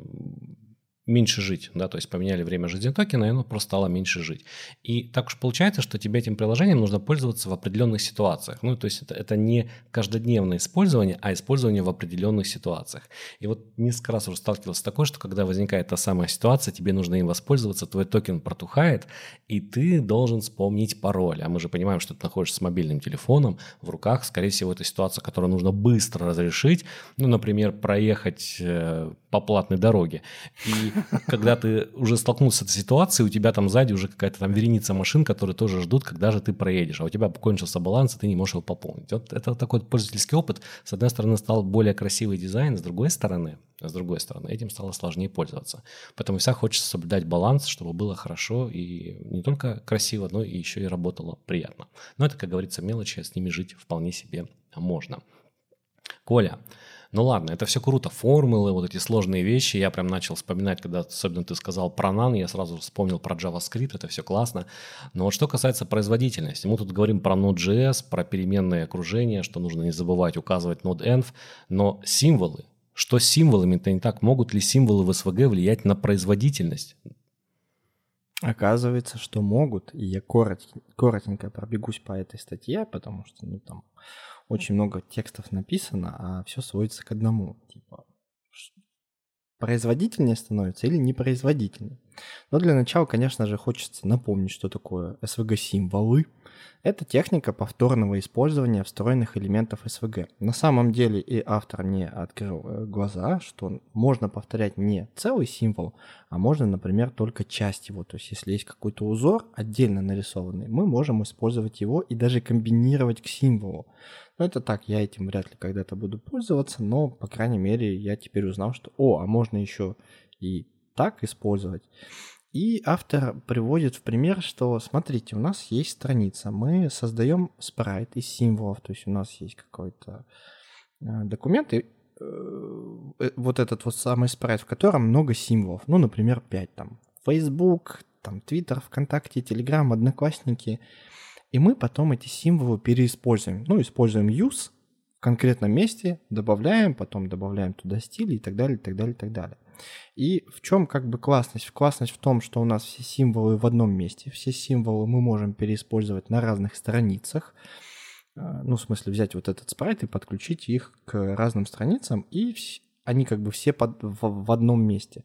меньше жить, да, то есть поменяли время жизни токена, и оно просто стало меньше жить. И так уж получается, что тебе этим приложением нужно пользоваться в определенных ситуациях. Ну, то есть это, это не каждодневное использование, а использование в определенных ситуациях. И вот несколько раз уже сталкивался с такой, что когда возникает та самая ситуация, тебе нужно им воспользоваться, твой токен протухает, и ты должен вспомнить пароль. А мы же понимаем, что ты находишься с мобильным телефоном в руках, скорее всего, это ситуация, которую нужно быстро разрешить. Ну, например, проехать э, по платной дороге. И когда ты уже столкнулся с этой ситуацией, у тебя там сзади уже какая-то там вереница машин, которые тоже ждут, когда же ты проедешь, а у тебя кончился баланс, и ты не можешь его пополнить. Вот это такой пользовательский опыт. С одной стороны, стал более красивый дизайн, с другой стороны, с другой стороны, этим стало сложнее пользоваться. Поэтому вся хочется соблюдать баланс, чтобы было хорошо и не только красиво, но и еще и работало приятно. Но это, как говорится, мелочи, с ними жить вполне себе можно. Коля, ну ладно, это все круто, формулы, вот эти сложные вещи. Я прям начал вспоминать, когда особенно ты сказал про NaN, я сразу вспомнил про JavaScript, это все классно. Но вот что касается производительности, мы тут говорим про Node.js, про переменные окружения, что нужно не забывать указывать Node.env, но символы, что с символами-то не так? Могут ли символы в SVG влиять на производительность? Оказывается, что могут, и я коротенько, коротенько пробегусь по этой статье, потому что ну, там очень много текстов написано, а все сводится к одному. Типа, производительнее становится или непроизводительнее. Но для начала, конечно же, хочется напомнить, что такое SVG-символы. Это техника повторного использования встроенных элементов SVG. На самом деле и автор не открыл э, глаза, что можно повторять не целый символ, а можно, например, только часть его. То есть если есть какой-то узор отдельно нарисованный, мы можем использовать его и даже комбинировать к символу. Но это так, я этим вряд ли когда-то буду пользоваться, но, по крайней мере, я теперь узнал, что, о, а можно еще и так использовать. И автор приводит в пример, что, смотрите, у нас есть страница, мы создаем спрайт из символов, то есть у нас есть какой-то э, документ, и э, вот этот вот самый спрайт, в котором много символов, ну, например, 5 там, Facebook, там, Twitter, ВКонтакте, Telegram, Одноклассники, и мы потом эти символы переиспользуем, ну, используем use в конкретном месте, добавляем, потом добавляем туда стили и так далее, и так далее, и так далее. И в чем как бы классность? Классность в том, что у нас все символы в одном месте. Все символы мы можем переиспользовать на разных страницах. А, ну, в смысле, взять вот этот спрайт и подключить их к разным страницам, и они как бы все под, в, в одном месте.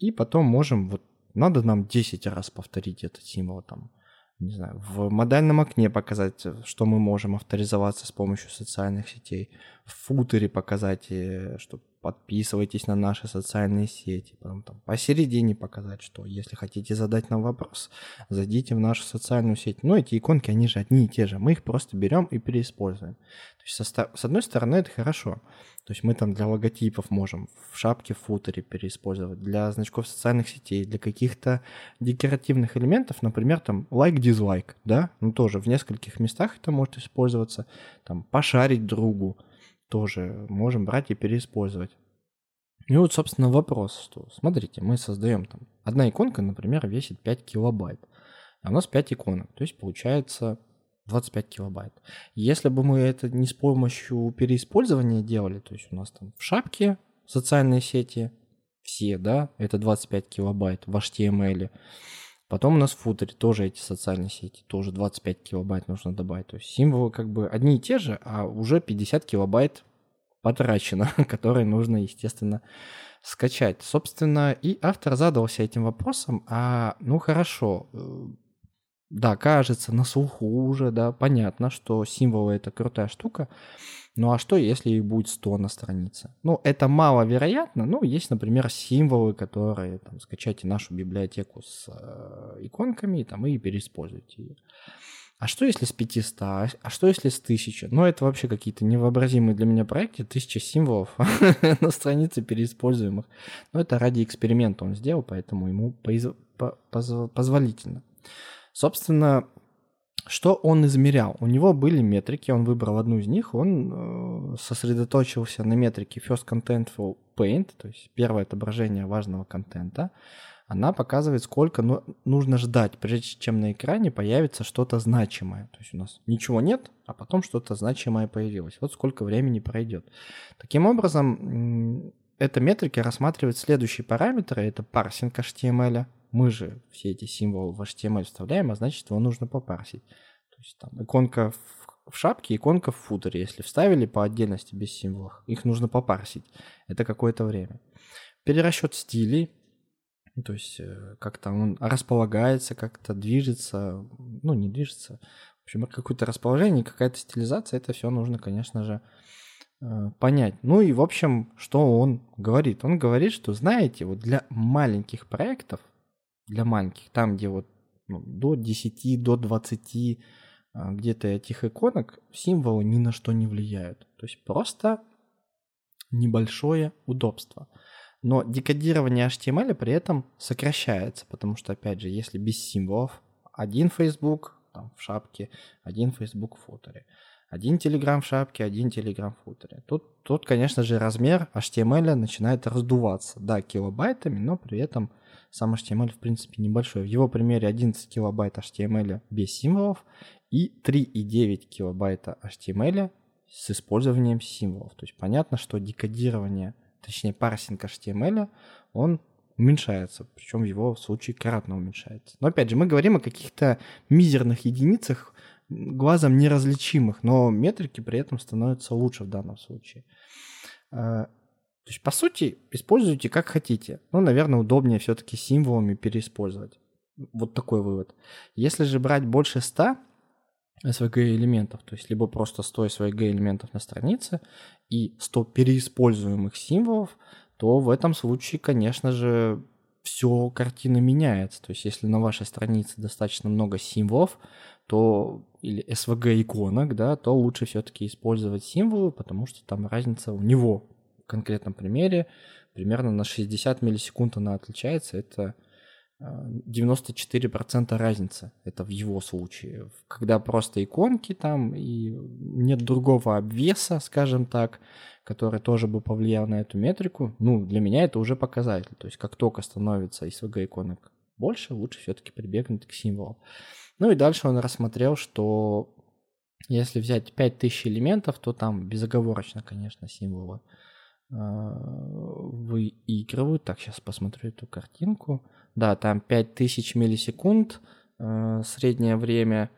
И потом можем, вот надо нам 10 раз повторить этот символ там, не знаю, в модальном окне показать, что мы можем авторизоваться с помощью социальных сетей, в футере показать, э, что подписывайтесь на наши социальные сети, потом там посередине показать, что если хотите задать нам вопрос, зайдите в нашу социальную сеть. Но эти иконки, они же одни и те же, мы их просто берем и переиспользуем. То есть со, с одной стороны это хорошо, то есть мы там для логотипов можем в шапке, в футере переиспользовать, для значков социальных сетей, для каких-то декоративных элементов, например, там лайк-дизлайк, да, ну тоже в нескольких местах это может использоваться, там пошарить другу, тоже можем брать и переиспользовать. И вот, собственно, вопрос, что, смотрите, мы создаем там, одна иконка, например, весит 5 килобайт, а у нас 5 иконок, то есть получается 25 килобайт. Если бы мы это не с помощью переиспользования делали, то есть у нас там в шапке социальные сети, все, да, это 25 килобайт в HTML, Потом у нас в футере тоже эти социальные сети, тоже 25 килобайт нужно добавить. То есть символы как бы одни и те же, а уже 50 килобайт потрачено, которые нужно, естественно, скачать. Собственно, и автор задался этим вопросом, а ну хорошо, э, да, кажется на слуху уже, да, понятно, что символы это крутая штука. Ну а что, если их будет 100 на странице? Ну, это маловероятно, но есть, например, символы, которые там, скачайте нашу библиотеку с э, иконками там, и переиспользуйте ее. А что если с 500? А что если с 1000? Ну, это вообще какие-то невообразимые для меня проекты. Тысяча символов на странице переиспользуемых. Но это ради эксперимента он сделал, поэтому ему позволительно. Собственно, что он измерял? У него были метрики, он выбрал одну из них, он э, сосредоточился на метрике First Contentful Paint, то есть первое отображение важного контента. Она показывает, сколько ну, нужно ждать, прежде чем на экране появится что-то значимое. То есть у нас ничего нет, а потом что-то значимое появилось. Вот сколько времени пройдет. Таким образом, эта метрика рассматривает следующие параметры. Это парсинг HTML, мы же все эти символы в HTML вставляем, а значит его нужно попарсить. То есть там иконка в, в шапке, иконка в футере. Если вставили по отдельности без символов, их нужно попарсить. Это какое-то время. Перерасчет стилей, то есть э, как-то он располагается, как-то движется, ну не движется, в общем, какое-то расположение, какая-то стилизация, это все нужно, конечно же, понять. Ну и, в общем, что он говорит? Он говорит, что, знаете, вот для маленьких проектов, для маленьких, там, где вот ну, до 10, до 20 а, где-то этих иконок, символы ни на что не влияют. То есть просто небольшое удобство. Но декодирование HTML при этом сокращается, потому что, опять же, если без символов, один Facebook там, в шапке, один Facebook в футере – один телеграм в шапке, один телеграм в футере. Тут, тут, конечно же, размер HTML начинает раздуваться. Да, килобайтами, но при этом сам HTML, в принципе, небольшой. В его примере 11 килобайт HTML без символов и 3,9 килобайта HTML с использованием символов. То есть понятно, что декодирование, точнее парсинг HTML, он уменьшается, причем в его случае кратно уменьшается. Но опять же, мы говорим о каких-то мизерных единицах, глазом неразличимых, но метрики при этом становятся лучше в данном случае. А, то есть, по сути, используйте как хотите. Но, наверное, удобнее все-таки символами переиспользовать. Вот такой вывод. Если же брать больше 100 SVG элементов, то есть либо просто 100 SVG элементов на странице и 100 переиспользуемых символов, то в этом случае, конечно же, все картина меняется. То есть если на вашей странице достаточно много символов, то или SVG иконок, да, то лучше все-таки использовать символы, потому что там разница у него в конкретном примере примерно на 60 миллисекунд она отличается. Это 94% э, разницы. Это в его случае. Когда просто иконки там и нет другого обвеса, скажем так, который тоже бы повлиял на эту метрику, ну, для меня это уже показатель. То есть как только становится SVG иконок больше, лучше все-таки прибегнуть к символам. Ну и дальше он рассмотрел, что если взять 5000 элементов, то там безоговорочно, конечно, символы а, выигрывают. Так, сейчас посмотрю эту картинку. Да, там 5000 миллисекунд а, среднее время – Э,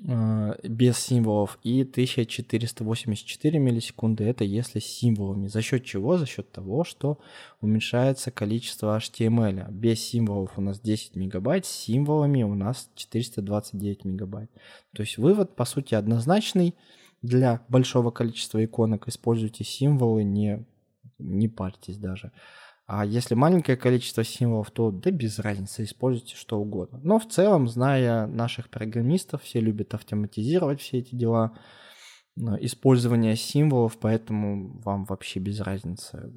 без символов и 1484 миллисекунды это если с символами. За счет чего? За счет того, что уменьшается количество HTML. Без символов у нас 10 мегабайт, с символами у нас 429 мегабайт. То есть вывод, по сути, однозначный. Для большого количества иконок используйте символы, не, не парьтесь даже. А если маленькое количество символов, то да без разницы, используйте что угодно. Но в целом, зная наших программистов, все любят автоматизировать все эти дела, использование символов, поэтому вам вообще без разницы.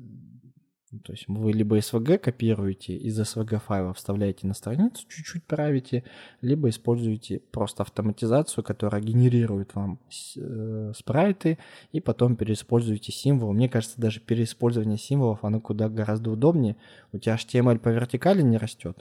Ну, то есть вы либо SVG копируете из SVG файла, вставляете на страницу, чуть-чуть правите, либо используете просто автоматизацию, которая генерирует вам э, спрайты, и потом переиспользуете символы. Мне кажется, даже переиспользование символов, оно куда гораздо удобнее. У тебя HTML по вертикали не растет.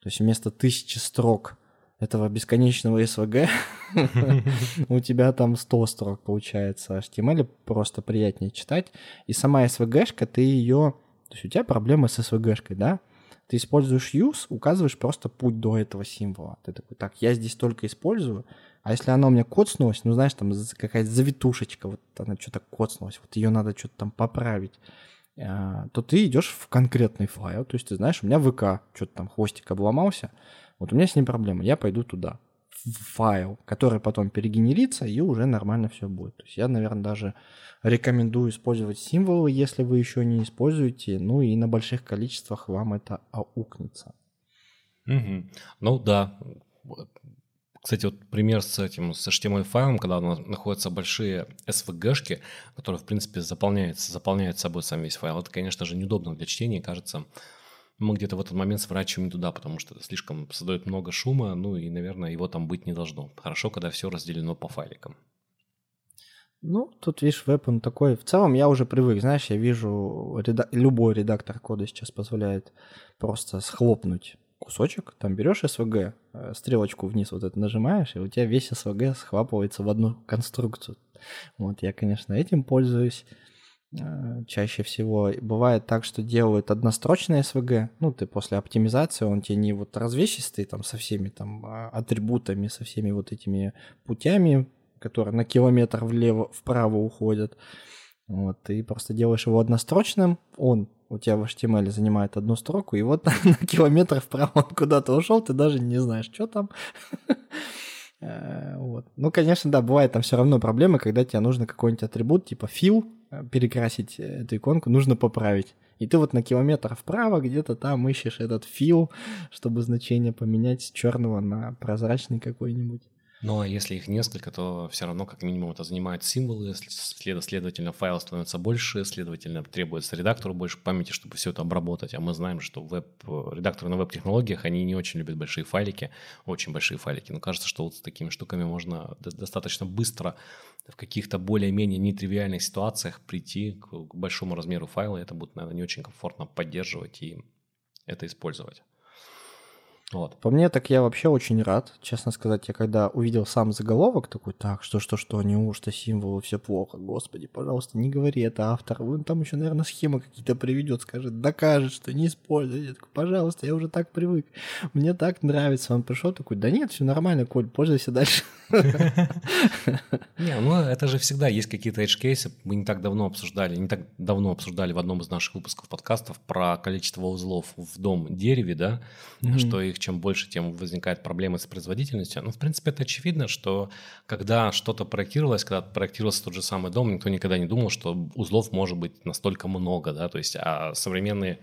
То есть вместо тысячи строк этого бесконечного SVG у тебя там 100 строк получается. HTML просто приятнее читать. И сама SVG-шка, ты ее то есть у тебя проблема с SVG-шкой, да? Ты используешь use, указываешь просто путь до этого символа. Ты такой, так, я здесь только использую, а если она у меня коцнулась, ну, знаешь, там какая-то завитушечка, вот она что-то коцнулась, вот ее надо что-то там поправить, а, то ты идешь в конкретный файл, то есть ты знаешь, у меня ВК, что-то там хвостик обломался, Вот у меня с ним проблема, я пойду туда, файл, который потом перегенерится, и уже нормально все будет. То есть я, наверное, даже рекомендую использовать символы, если вы еще не используете, ну и на больших количествах вам это аукнется. Угу. Ну да, кстати, вот пример с этим, с HTML-файлом, когда находятся большие SVG-шки, которые, в принципе, заполняются, заполняют собой сам весь файл, это, конечно же, неудобно для чтения, кажется, мы где-то в этот момент сворачиваем туда, потому что это слишком создает много шума, ну и, наверное, его там быть не должно. Хорошо, когда все разделено по файликам. Ну, тут, видишь, веб, он такой... В целом я уже привык, знаешь, я вижу, реда... любой редактор кода сейчас позволяет просто схлопнуть кусочек, там берешь SVG, э, стрелочку вниз вот это нажимаешь, и у тебя весь SVG схвапывается в одну конструкцию. Вот я, конечно, этим пользуюсь чаще всего. Бывает так, что делают однострочный SVG, ну, ты после оптимизации, он тебе не вот развесистый там со всеми там а, атрибутами, со всеми вот этими путями, которые на километр влево, вправо уходят. Вот, ты просто делаешь его однострочным, он у тебя в HTML занимает одну строку, и вот на километр вправо он куда-то ушел, ты даже не знаешь, что там. Э, вот. Ну, конечно, да, бывает там все равно проблемы, когда тебе нужно какой-нибудь атрибут, типа fill, э, перекрасить эту иконку, нужно поправить. И ты вот на километр вправо где-то там ищешь этот fill, чтобы значение поменять с черного на прозрачный какой-нибудь. Но если их несколько, то все равно как минимум это занимает символы, следовательно, файл становится больше, следовательно, требуется редактору больше памяти, чтобы все это обработать. А мы знаем, что веб, редакторы на веб-технологиях, они не очень любят большие файлики, очень большие файлики. Но кажется, что вот с такими штуками можно достаточно быстро в каких-то более-менее нетривиальных ситуациях прийти к большому размеру файла, это будет, наверное, не очень комфортно поддерживать и это использовать. Вот. По мне, так я вообще очень рад. Честно сказать, я когда увидел сам заголовок, такой, так, что, что, что, неужто символы, все плохо, господи, пожалуйста, не говори, это автор. Он там еще, наверное, схемы какие-то приведет, скажет, докажет, что не используй. Я такой, пожалуйста, я уже так привык. Мне так нравится. Он пришел такой, да нет, все нормально, Коль, пользуйся дальше. Не, ну это же всегда есть какие-то edge кейсы. Мы не так давно обсуждали, не так давно обсуждали в одном из наших выпусков подкастов про количество узлов в дом дереве, да, что их их чем больше, тем возникает проблемы с производительностью. Но, в принципе, это очевидно, что когда что-то проектировалось, когда проектировался тот же самый дом, никто никогда не думал, что узлов может быть настолько много, да, то есть а современные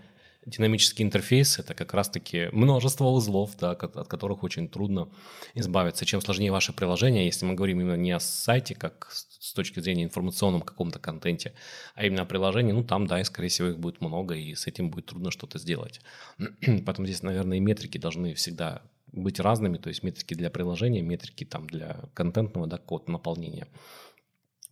динамический интерфейс — это как раз-таки множество узлов, да, от которых очень трудно избавиться. Чем сложнее ваше приложение, если мы говорим именно не о сайте, как с точки зрения информационном каком-то контенте, а именно о приложении, ну там, да, и скорее всего их будет много, и с этим будет трудно что-то сделать. Поэтому здесь, наверное, и метрики должны всегда быть разными, то есть метрики для приложения, метрики там для контентного, да, код наполнения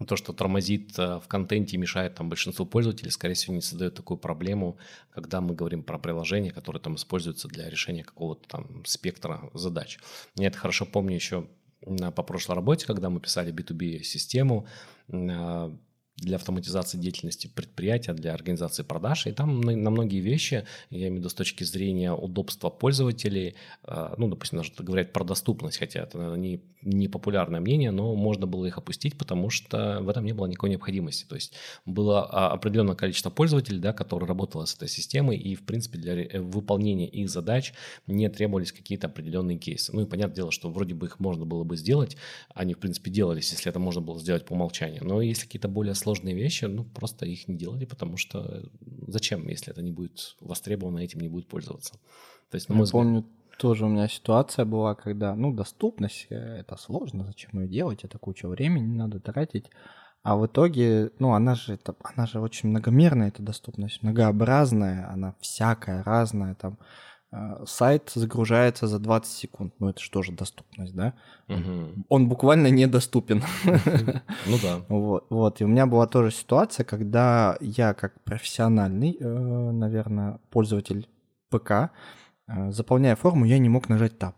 то, что тормозит э, в контенте и мешает там большинству пользователей, скорее всего, не создает такую проблему, когда мы говорим про приложение, которое там используется для решения какого-то там спектра задач. Я это хорошо помню еще по прошлой работе, когда мы писали B2B-систему, э, для автоматизации деятельности предприятия, для организации продаж. И там на, многие вещи, я имею в виду с точки зрения удобства пользователей, э, ну, допустим, даже говорят про доступность, хотя это не, не популярное мнение, но можно было их опустить, потому что в этом не было никакой необходимости. То есть было а, определенное количество пользователей, да, которые работали с этой системой, и, в принципе, для выполнения их задач не требовались какие-то определенные кейсы. Ну и понятное дело, что вроде бы их можно было бы сделать, они, в принципе, делались, если это можно было сделать по умолчанию. Но если какие-то более сложные вещи, ну, просто их не делали, потому что зачем, если это не будет востребовано, этим не будет пользоваться. То есть, на мой Я взгляд... помню, тоже у меня ситуация была, когда, ну, доступность, э, это сложно, зачем ее делать, это куча времени надо тратить. А в итоге, ну, она же, это, она же очень многомерная, эта доступность, многообразная, она всякая, разная, там, сайт загружается за 20 секунд. Ну, это же тоже доступность, да? Угу. Он буквально недоступен. Ну да. Вот, вот. И у меня была тоже ситуация, когда я как профессиональный, э, наверное, пользователь ПК, э, заполняя форму, я не мог нажать Tab.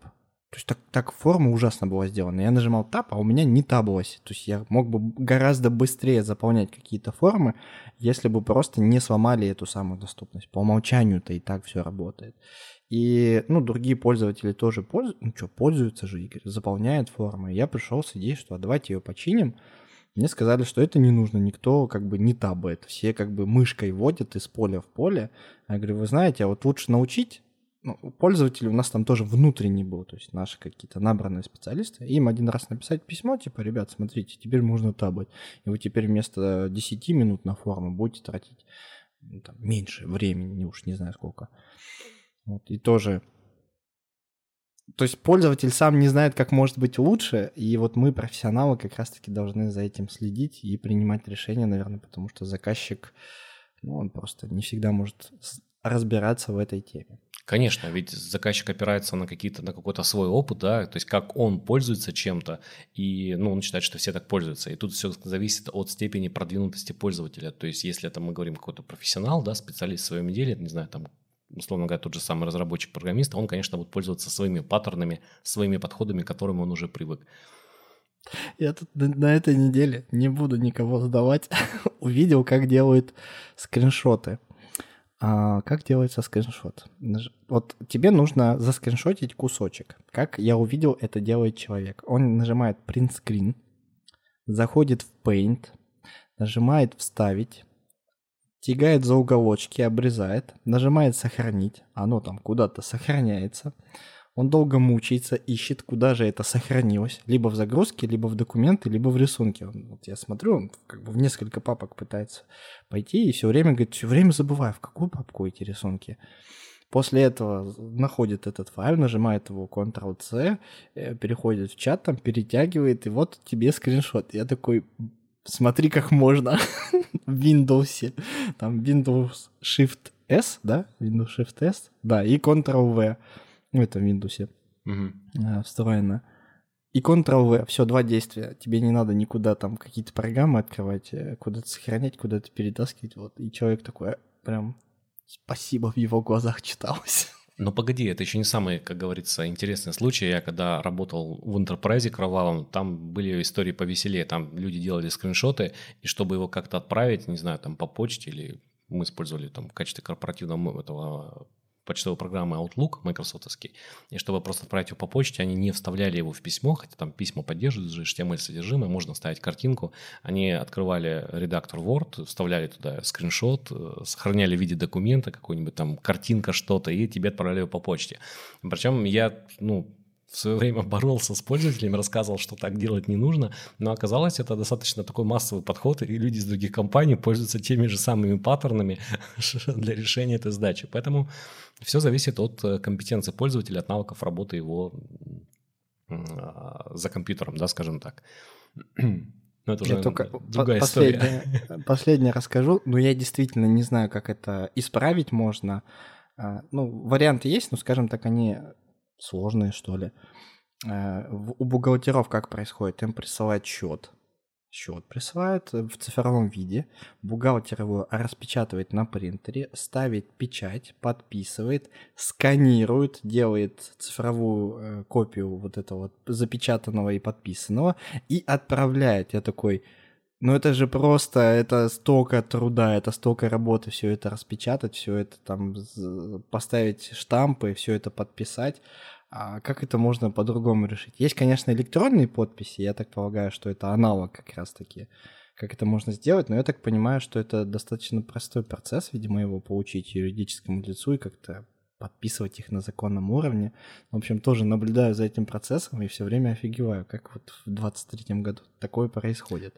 То есть так, так форма ужасно была сделана. Я нажимал Tab, а у меня не табалось. То есть я мог бы гораздо быстрее заполнять какие-то формы, если бы просто не сломали эту самую доступность. По умолчанию-то и так все работает. И, ну, другие пользователи тоже пользуются, ну что, пользуются же, Игорь, заполняют формы. Я пришел с идеей, что а давайте ее починим. Мне сказали, что это не нужно, никто как бы не табает. Все как бы мышкой водят из поля в поле. Я говорю, вы знаете, а вот лучше научить ну, пользователи у нас там тоже внутренний был, то есть наши какие-то набранные специалисты. Им один раз написать письмо, типа, ребят, смотрите, теперь можно табать. И вы теперь вместо 10 минут на форумы будете тратить ну, там, меньше времени, уж не знаю сколько. Вот, и тоже то есть пользователь сам не знает, как может быть лучше, и вот мы, профессионалы, как раз-таки должны за этим следить и принимать решения, наверное, потому что заказчик, ну, он просто не всегда может разбираться в этой теме. Конечно, ведь заказчик опирается на какие-то на какой-то свой опыт, да, то есть как он пользуется чем-то, и ну, он считает, что все так пользуются. И тут все зависит от степени продвинутости пользователя. То есть если это мы говорим какой-то профессионал, да, специалист в своем деле, не знаю, там условно говоря, тот же самый разработчик-программист, он, конечно, будет пользоваться своими паттернами, своими подходами, к которым он уже привык. Я тут на этой неделе не буду никого сдавать. Увидел, как делают скриншоты. А, как делается скриншот? Вот тебе нужно заскриншотить кусочек. Как я увидел, это делает человек. Он нажимает print screen, заходит в Paint, нажимает «Вставить», тягает за уголочки, обрезает, нажимает «Сохранить», оно там куда-то сохраняется. Он долго мучается, ищет, куда же это сохранилось. Либо в загрузке, либо в документы, либо в рисунке. Вот я смотрю, он как бы в несколько папок пытается пойти, и все время говорит, все время забываю, в какую папку эти рисунки. После этого находит этот файл, нажимает его Ctrl-C, э, переходит в чат, там перетягивает, и вот тебе скриншот. Я такой, смотри, как можно в Windows. Там Windows Shift S, да? Windows Shift S, да, и Ctrl-V в этом Windows угу. встроено. И Ctrl-V, все, два действия. Тебе не надо никуда там какие-то программы открывать, э, куда-то сохранять, куда-то перетаскивать. Вот. И человек такой, э, прям спасибо в его глазах читалось. Но погоди, это еще не самый, как говорится, интересный случай. Я когда работал в Enterprise кровавом, там были истории повеселее. Там люди делали скриншоты, и чтобы его как-то отправить, не знаю, там по почте или мы использовали там в качестве корпоративного этого почтовой программы Outlook майкрософтовский, и чтобы просто отправить его по почте, они не вставляли его в письмо, хотя там письма поддерживают же HTML содержимое, можно ставить картинку. Они открывали редактор Word, вставляли туда скриншот, э, сохраняли в виде документа какой-нибудь там картинка что-то, и тебе отправляли его по почте. Причем я, ну, в свое время боролся с пользователями, рассказывал, что так делать не нужно, но оказалось, это достаточно такой массовый подход, и люди из других компаний пользуются теми же самыми паттернами для решения этой задачи. Поэтому все зависит от э, компетенции пользователя, от навыков работы его а, за компьютером, да, скажем так. Но это уже я только другая последнее, история. Последнее расскажу, но я действительно не знаю, как это исправить можно. А, ну, варианты есть, но, скажем так, они сложные, что ли. Э, у бухгалтеров как происходит? Им присылают счет. Счет присылают в цифровом виде. Бухгалтер его распечатывает на принтере, ставит печать, подписывает, сканирует, делает цифровую э, копию вот этого запечатанного и подписанного и отправляет. Я такой, ну это же просто, это столько труда, это столько работы, все это распечатать, все это там поставить штампы, все это подписать. А как это можно по-другому решить? Есть, конечно, электронные подписи, я так полагаю, что это аналог как раз-таки, как это можно сделать, но я так понимаю, что это достаточно простой процесс, видимо, его получить юридическому лицу и как-то подписывать их на законном уровне. В общем, тоже наблюдаю за этим процессом и все время офигеваю, как вот в 23-м году такое происходит.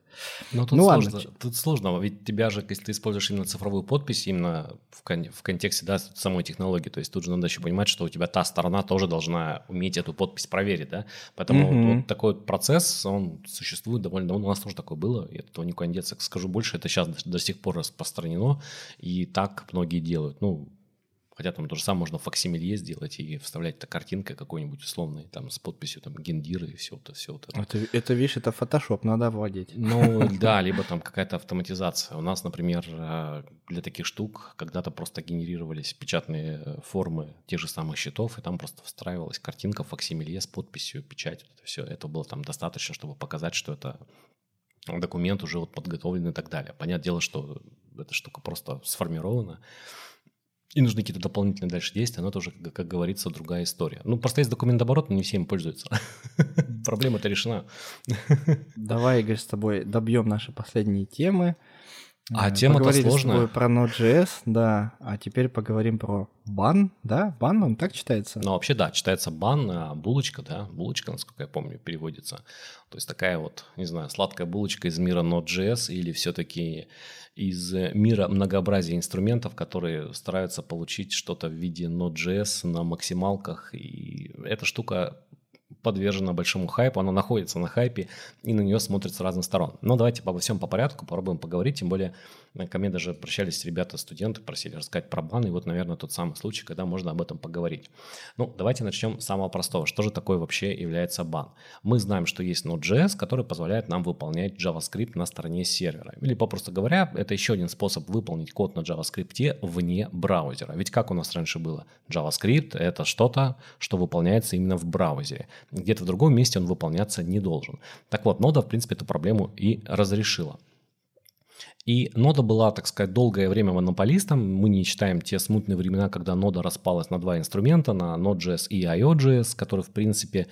Ну, тут, ну сложно, ладно. тут сложно, ведь тебя же, если ты используешь именно цифровую подпись, именно в, кон- в контексте да, самой технологии, то есть тут же надо еще понимать, что у тебя та сторона тоже должна уметь эту подпись проверить, да, поэтому mm-hmm. вот такой процесс, он существует довольно давно, у нас тоже такое было, и от этого никуда не деться. Скажу больше, это сейчас до, до сих пор распространено, и так многие делают. Ну, Хотя там то же самое можно факсимилье сделать и вставлять это картинка какой-нибудь условный, там с подписью там гендир и все это, все это. Это, это видишь, это фотошоп, надо владеть. Ну да, либо там какая-то автоматизация. У нас, например, э, для таких штук когда-то просто генерировались печатные э, формы тех же самых счетов, и там просто встраивалась картинка факсимилье с подписью, печать, это все. Это было там достаточно, чтобы показать, что это документ уже вот подготовлен и так далее. Понятное дело, что эта штука просто сформирована, и нужны какие-то дополнительные дальше действия, но это уже, как, как говорится, другая история. Ну, просто есть документ оборот, но не все им пользуются. Проблема-то решена. Давай, Игорь, с тобой добьем наши последние темы. А тема-то сложная. про Node.js, да, а теперь поговорим про бан, да? Бан, он так читается? Ну, вообще, да, читается бан, а булочка, да, булочка, насколько я помню, переводится. То есть такая вот, не знаю, сладкая булочка из мира Node.js или все-таки из мира многообразия инструментов, которые стараются получить что-то в виде Node.js на максималках. И эта штука подвержена большому хайпу, она находится на хайпе и на нее смотрят с разных сторон. Но давайте обо всем по порядку попробуем поговорить, тем более Ко мне даже обращались ребята, студенты, просили рассказать про бан, и вот, наверное, тот самый случай, когда можно об этом поговорить. Ну, давайте начнем с самого простого. Что же такое вообще является бан? Мы знаем, что есть Node.js, который позволяет нам выполнять JavaScript на стороне сервера. Или, попросту говоря, это еще один способ выполнить код на JavaScript вне браузера. Ведь как у нас раньше было? JavaScript — это что-то, что выполняется именно в браузере. Где-то в другом месте он выполняться не должен. Так вот, нода, в принципе, эту проблему и разрешила. И нода была, так сказать, долгое время монополистом. Мы не считаем те смутные времена, когда нода распалась на два инструмента, на Node.js и IO.js, которые, в принципе,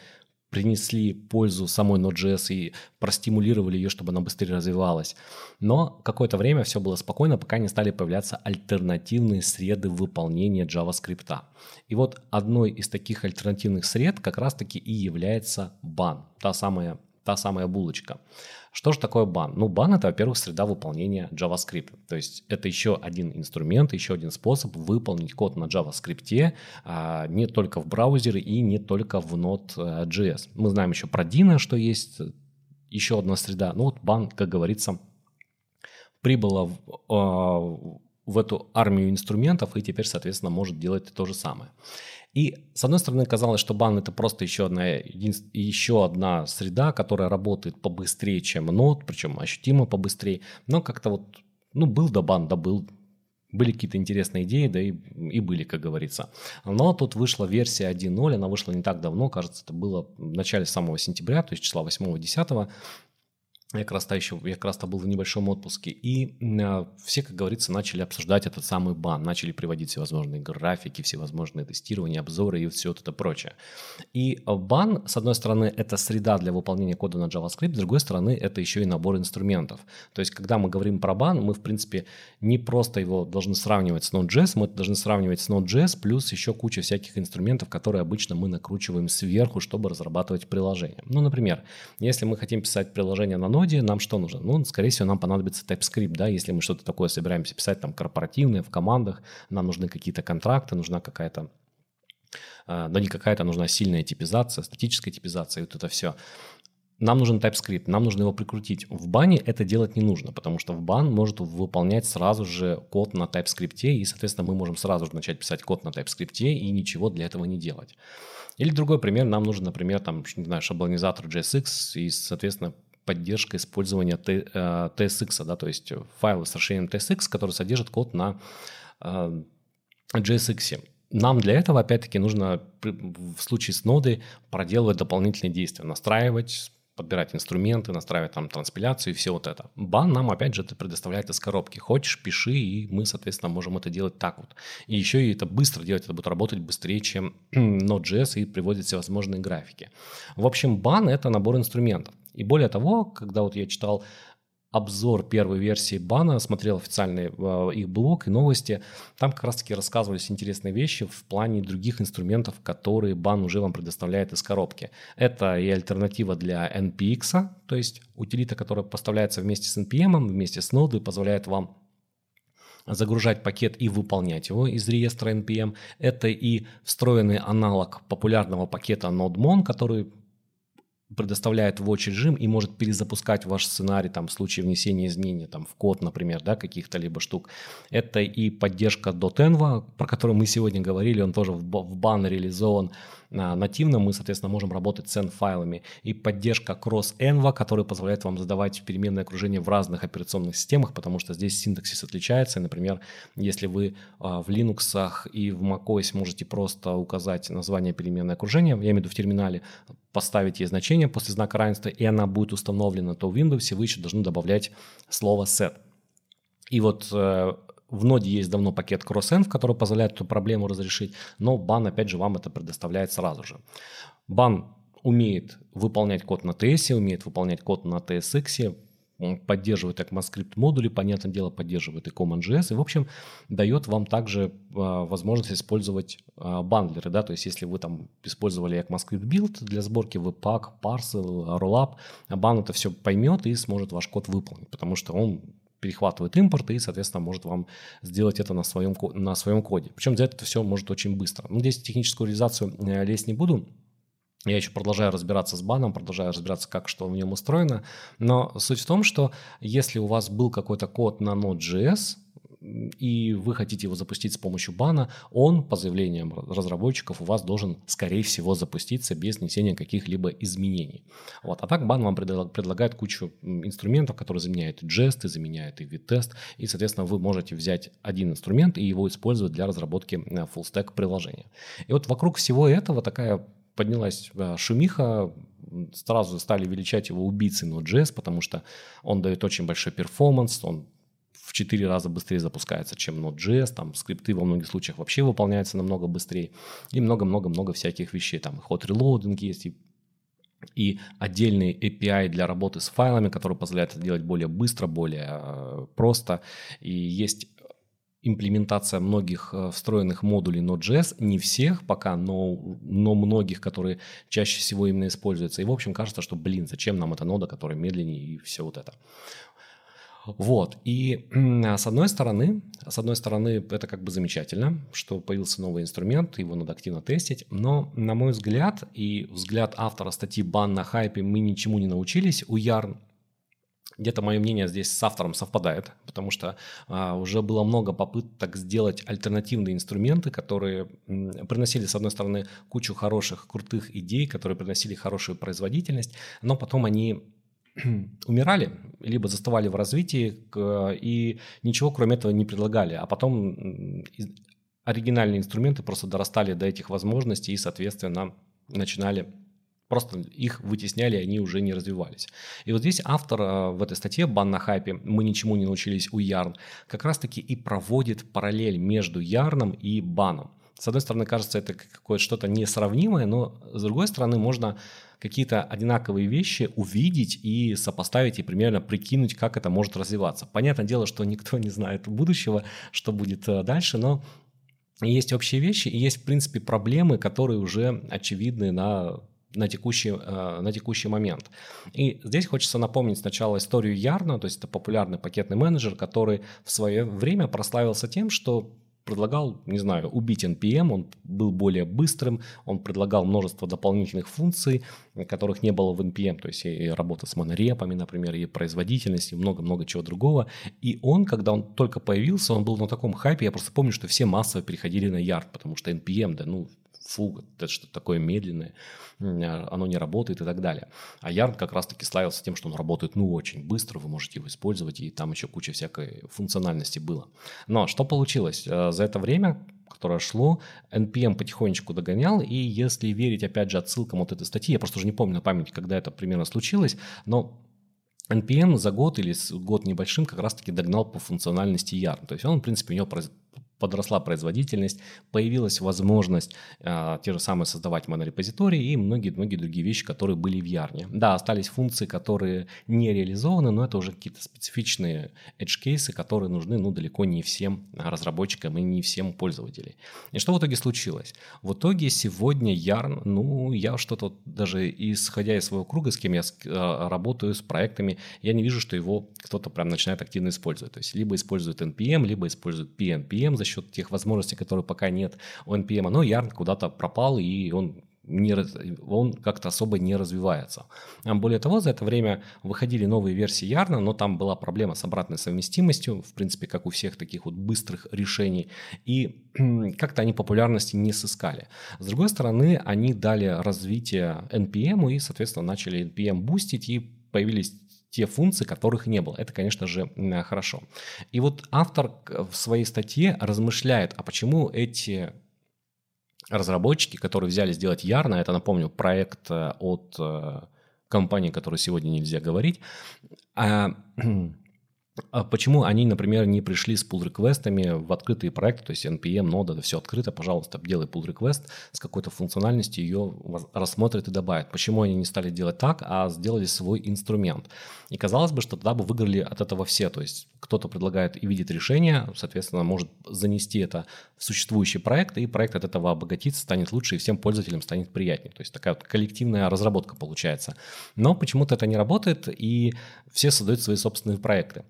принесли пользу самой Node.js и простимулировали ее, чтобы она быстрее развивалась. Но какое-то время все было спокойно, пока не стали появляться альтернативные среды выполнения JavaScript. И вот одной из таких альтернативных сред как раз-таки и является бан, та самая, та самая булочка. Что же такое бан? Ну, бан это, во-первых, среда выполнения JavaScript. То есть это еще один инструмент, еще один способ выполнить код на JavaScript а, не только в браузере и не только в Node.js. Мы знаем еще про Dino, что есть еще одна среда. Ну вот бан, как говорится, прибыла в, а, в эту армию инструментов и теперь, соответственно, может делать то же самое. И, с одной стороны, казалось, что бан это просто еще одна, еще одна среда, которая работает побыстрее, чем нот, причем ощутимо побыстрее. Но как-то вот, ну, был да бан, да был. Были какие-то интересные идеи, да и, и были, как говорится. Но тут вышла версия 1.0, она вышла не так давно, кажется, это было в начале самого сентября, то есть числа 8-10. Я как раз-то еще, я как раз-то был в небольшом отпуске, и э, все, как говорится, начали обсуждать этот самый бан, начали приводить всевозможные графики, всевозможные тестирования, обзоры и все вот это прочее. И бан, с одной стороны, это среда для выполнения кода на JavaScript, с другой стороны, это еще и набор инструментов. То есть, когда мы говорим про бан, мы, в принципе, не просто его должны сравнивать с Node.js, мы должны сравнивать с Node.js плюс еще куча всяких инструментов, которые обычно мы накручиваем сверху, чтобы разрабатывать приложение. Ну, например, если мы хотим писать приложение на ноде, нам что нужно? Ну, скорее всего, нам понадобится TypeScript, да, если мы что-то такое собираемся писать там корпоративное, в командах, нам нужны какие-то контракты, нужна какая-то но а, не какая-то нужна сильная типизация, статическая типизация, и вот это все. Нам нужен TypeScript, нам нужно его прикрутить. В бане это делать не нужно, потому что в бан может выполнять сразу же код на TypeScript, и, соответственно, мы можем сразу же начать писать код на TypeScript и ничего для этого не делать. Или другой пример, нам нужен, например, там, не знаю, шаблонизатор JSX и, соответственно, поддержка использования TSX, да, то есть файлы с расширением TSX, который содержит код на э, JSX. Нам для этого, опять-таки, нужно в случае с нодой проделывать дополнительные действия, настраивать, подбирать инструменты, настраивать там транспиляцию и все вот это. Бан нам, опять же, это предоставляет из коробки. Хочешь, пиши, и мы, соответственно, можем это делать так вот. И еще и это быстро делать, это будет работать быстрее, чем Node.js и приводит всевозможные графики. В общем, бан – это набор инструментов. И более того, когда вот я читал обзор первой версии бана, смотрел официальный э, их блог и новости, там как раз-таки рассказывались интересные вещи в плане других инструментов, которые бан уже вам предоставляет из коробки. Это и альтернатива для NPX, то есть утилита, которая поставляется вместе с NPM, вместе с нодой, позволяет вам загружать пакет и выполнять его из реестра NPM. Это и встроенный аналог популярного пакета NodeMon, который предоставляет watch режим и может перезапускать ваш сценарий там, в случае внесения изменений там, в код, например, да, каких-то либо штук. Это и поддержка .env, про которую мы сегодня говорили, он тоже в, в бан реализован нативно. Мы, соответственно, можем работать с N-файлами. И поддержка cross-env, которая позволяет вам задавать переменное окружение в разных операционных системах, потому что здесь синтаксис отличается. например, если вы а, в Linux и в macOS можете просто указать название переменное окружения, я имею в виду в терминале, поставить ей значение после знака равенства, и она будет установлена, то в Windows вы еще должны добавлять слово set. И вот э, в ноде есть давно пакет CrossEnv, который позволяет эту проблему разрешить, но бан, опять же, вам это предоставляет сразу же. Бан умеет выполнять код на TS, умеет выполнять код на TSX, поддерживает ECMAScript модули, понятное дело, поддерживает и CommonJS, и, в общем, дает вам также а, возможность использовать а, бандлеры, да, то есть если вы там использовали ECMAScript build для сборки Webpack, Parcel, Rollup, бан это все поймет и сможет ваш код выполнить, потому что он перехватывает импорт и, соответственно, может вам сделать это на своем, на своем коде. Причем делать это все может очень быстро. Ну, здесь техническую реализацию э, лезть не буду, я еще продолжаю разбираться с баном, продолжаю разбираться, как что в нем устроено. Но суть в том, что если у вас был какой-то код на Node.js, и вы хотите его запустить с помощью бана, он, по заявлениям разработчиков, у вас должен, скорее всего, запуститься без внесения каких-либо изменений. Вот. А так бан вам предлагает кучу инструментов, которые заменяют и жесты, заменяют и вид-тест, и, соответственно, вы можете взять один инструмент и его использовать для разработки э, full-stack приложения. И вот вокруг всего этого такая поднялась э, шумиха, сразу стали величать его убийцей Node.js, потому что он дает очень большой перформанс, он в 4 раза быстрее запускается, чем Node.js, там скрипты во многих случаях вообще выполняются намного быстрее, и много-много-много всяких вещей, там hot reloading есть, и и отдельный API для работы с файлами, который позволяет это делать более быстро, более э, просто. И есть имплементация многих э, встроенных модулей Node.js, не всех пока, но, но многих, которые чаще всего именно используются. И, в общем, кажется, что, блин, зачем нам эта нода, которая медленнее и все вот это. Вот, и с одной стороны, с одной стороны, это как бы замечательно, что появился новый инструмент, его надо активно тестить, но, на мой взгляд, и взгляд автора статьи «Бан на хайпе» мы ничему не научились, у Yarn где-то мое мнение здесь с автором совпадает, потому что а, уже было много попыток сделать альтернативные инструменты, которые м, приносили, с одной стороны, кучу хороших, крутых идей, которые приносили хорошую производительность, но потом они умирали, либо заставали в развитии и ничего кроме этого не предлагали. А потом оригинальные инструменты просто дорастали до этих возможностей и, соответственно, начинали Просто их вытесняли, они уже не развивались. И вот здесь автор э, в этой статье «Бан на хайпе. Мы ничему не научились у Ярн» как раз-таки и проводит параллель между Ярном и Баном. С одной стороны, кажется, это какое-то что-то несравнимое, но с другой стороны, можно какие-то одинаковые вещи увидеть и сопоставить и примерно прикинуть, как это может развиваться. Понятное дело, что никто не знает будущего, что будет э, дальше, но есть общие вещи и есть, в принципе, проблемы, которые уже очевидны на на текущий, э, на текущий момент. И здесь хочется напомнить сначала историю Ярна, то есть это популярный пакетный менеджер, который в свое время прославился тем, что предлагал, не знаю, убить NPM, он был более быстрым, он предлагал множество дополнительных функций, которых не было в NPM, то есть и работа с монорепами, например, и производительность, и много-много чего другого. И он, когда он только появился, он был на таком хайпе, я просто помню, что все массово переходили на Yard, потому что NPM, да, ну, фу, это что-то такое медленное, а, оно не работает и так далее. А Yarn как раз-таки славился тем, что он работает ну очень быстро, вы можете его использовать, и там еще куча всякой функциональности было. Но что получилось? Э, за это время которое шло, NPM потихонечку догонял, и если верить, опять же, отсылкам вот этой статьи, я просто уже не помню на память, когда это примерно случилось, но NPM за год или год небольшим как раз-таки догнал по функциональности Yarn. То есть он, в принципе, у него подросла производительность, появилась возможность э, те же самые создавать монорепозитории и многие-многие другие вещи, которые были в Ярне. Да, остались функции, которые не реализованы, но это уже какие-то специфичные edge-кейсы, которые нужны ну, далеко не всем разработчикам и не всем пользователям. И что в итоге случилось? В итоге сегодня Yarn, ну, я что-то даже исходя из своего круга, с кем я э, работаю, с проектами, я не вижу, что его кто-то прям начинает активно использовать. То есть либо использует NPM, либо использует PNPM счет тех возможностей, которые пока нет у NPM, но Yarn куда-то пропал, и он не, он как-то особо не развивается. Более того, за это время выходили новые версии Ярна, но там была проблема с обратной совместимостью, в принципе, как у всех таких вот быстрых решений, и как-то они популярности не сыскали. С другой стороны, они дали развитие NPM и, соответственно, начали NPM бустить, и появились те функции, которых не было. Это, конечно же, хорошо. И вот автор в своей статье размышляет, а почему эти разработчики, которые взяли сделать Ярна, это, напомню, проект э, от э, компании, которой сегодня нельзя говорить, а почему они, например, не пришли с pull-реквестами в открытые проекты, то есть NPM, нода, это все открыто, пожалуйста, делай pull-request с какой-то функциональностью, ее рассмотрит и добавит. Почему они не стали делать так, а сделали свой инструмент? И казалось бы, что тогда бы выиграли от этого все, то есть кто-то предлагает и видит решение, соответственно, может занести это в существующий проект, и проект от этого обогатится, станет лучше, и всем пользователям станет приятнее. То есть такая вот коллективная разработка получается. Но почему-то это не работает, и все создают свои собственные проекты.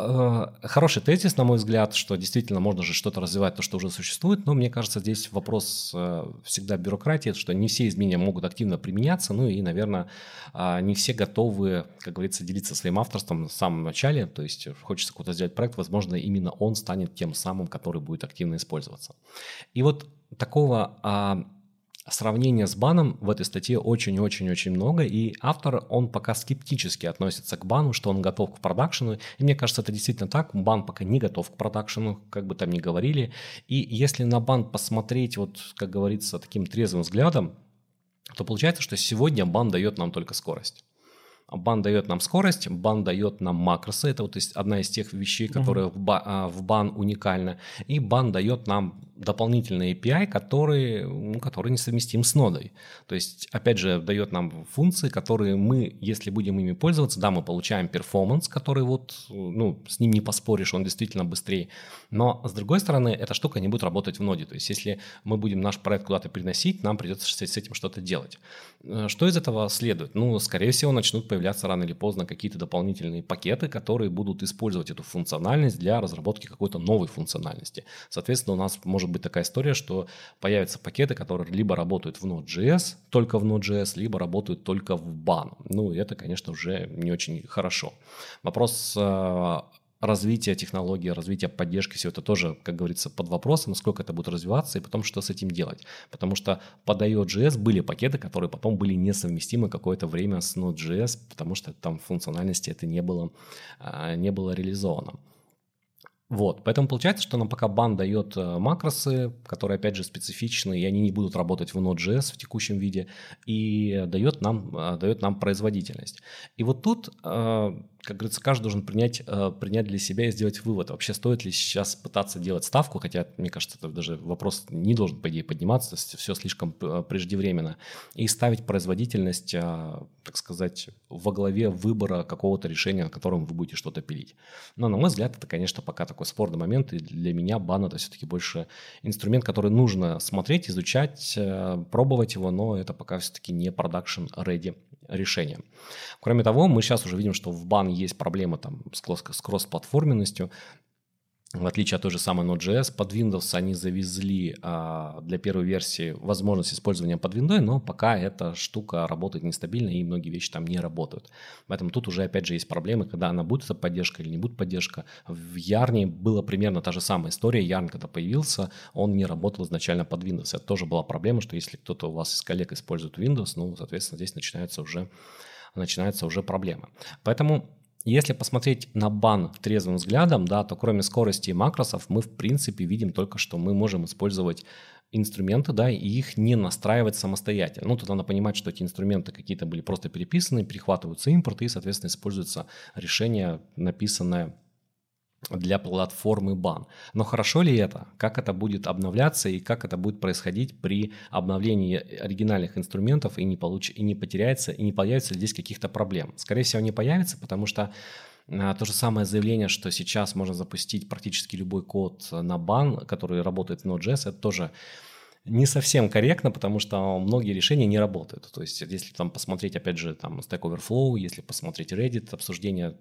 Э, хороший тезис, на мой взгляд, что действительно можно же что-то развивать, то, что уже существует, но мне кажется, здесь вопрос э, всегда бюрократии, что не все изменения могут активно применяться, ну и, наверное, а, не все готовы, как говорится, делиться своим авторством в самом начале, то есть хочется какой-то сделать проект, возможно, именно он станет тем самым, который будет активно использоваться. И вот такого а, Сравнения с баном в этой статье очень-очень-очень много, и автор, он пока скептически относится к бану, что он готов к продакшену, и мне кажется, это действительно так, бан пока не готов к продакшену, как бы там ни говорили, и если на бан посмотреть, вот, как говорится, таким трезвым взглядом, то получается, что сегодня бан дает нам только скорость. Бан дает нам скорость, бан дает нам макросы. Это вот одна из тех вещей, которые в, ба, а, в бан уникальна. И бан дает нам дополнительный API, который, ну, который несовместим с нодой. То есть, опять же, дает нам функции, которые мы, если будем ими пользоваться, да, мы получаем перформанс, который вот, ну, с ним не поспоришь, он действительно быстрее. Но, с другой стороны, эта штука не будет работать в ноде. То есть, если мы будем наш проект куда-то переносить, нам придется с этим что-то делать. Э, что из этого следует? Ну, скорее всего, начнут появляться рано или поздно какие-то дополнительные пакеты, которые будут использовать эту функциональность для разработки какой-то новой функциональности. Соответственно, у нас может быть такая история, что появятся пакеты, которые либо работают в Node.js, только в Node.js, либо работают только в ban. Ну, это, конечно, уже не очень хорошо. Вопрос э, развития технологии, развития поддержки, все это тоже, как говорится, под вопросом, насколько это будет развиваться и потом что с этим делать. Потому что под IO.js были пакеты, которые потом были несовместимы какое-то время с Node.js, потому что там функциональности это не было, а, не было реализовано. Вот, поэтому получается, что нам пока бан дает э, макросы, которые, опять же, специфичны, и они не будут работать в Node.js в текущем виде, и дает нам, э, дает нам производительность. И вот тут э, как говорится, каждый должен принять, э, принять для себя и сделать вывод. Вообще стоит ли сейчас пытаться делать ставку, хотя, мне кажется, это даже вопрос не должен, по идее, подниматься, все слишком э, преждевременно, и ставить производительность, э, так сказать, во главе выбора какого-то решения, на котором вы будете что-то пилить. Но, на мой взгляд, это, конечно, пока такой спорный момент, и для меня бан – это все-таки больше инструмент, который нужно смотреть, изучать, пробовать его, но это пока все-таки не production-ready решение. Кроме того, мы сейчас уже видим, что в бан есть проблемы там с кросс-платформенностью. В отличие от той же самой Node.js, под Windows они завезли а, для первой версии возможность использования под Windows, но пока эта штука работает нестабильно и многие вещи там не работают. Поэтому тут уже опять же есть проблемы, когда она будет эта поддержка или не будет поддержка. В Yarn была примерно та же самая история. Yarn, когда появился, он не работал изначально под Windows. Это тоже была проблема, что если кто-то у вас из коллег использует Windows, ну, соответственно, здесь начинается уже, начинается уже проблема. Поэтому если посмотреть на бан трезвым взглядом, да, то кроме скорости и макросов мы в принципе видим только, что мы можем использовать инструменты, да, и их не настраивать самостоятельно. Ну, тут надо понимать, что эти инструменты какие-то были просто переписаны, перехватываются импорты и, соответственно, используется решение, написанное для платформы бан. Но хорошо ли это? Как это будет обновляться и как это будет происходить при обновлении оригинальных инструментов и не, получ... и не потеряется, и не появится здесь каких-то проблем? Скорее всего, не появится, потому что а, то же самое заявление, что сейчас можно запустить практически любой код на бан, который работает в Node.js, это тоже не совсем корректно, потому что многие решения не работают. То есть, если там посмотреть, опять же, там Stack Overflow, если посмотреть Reddit, обсуждение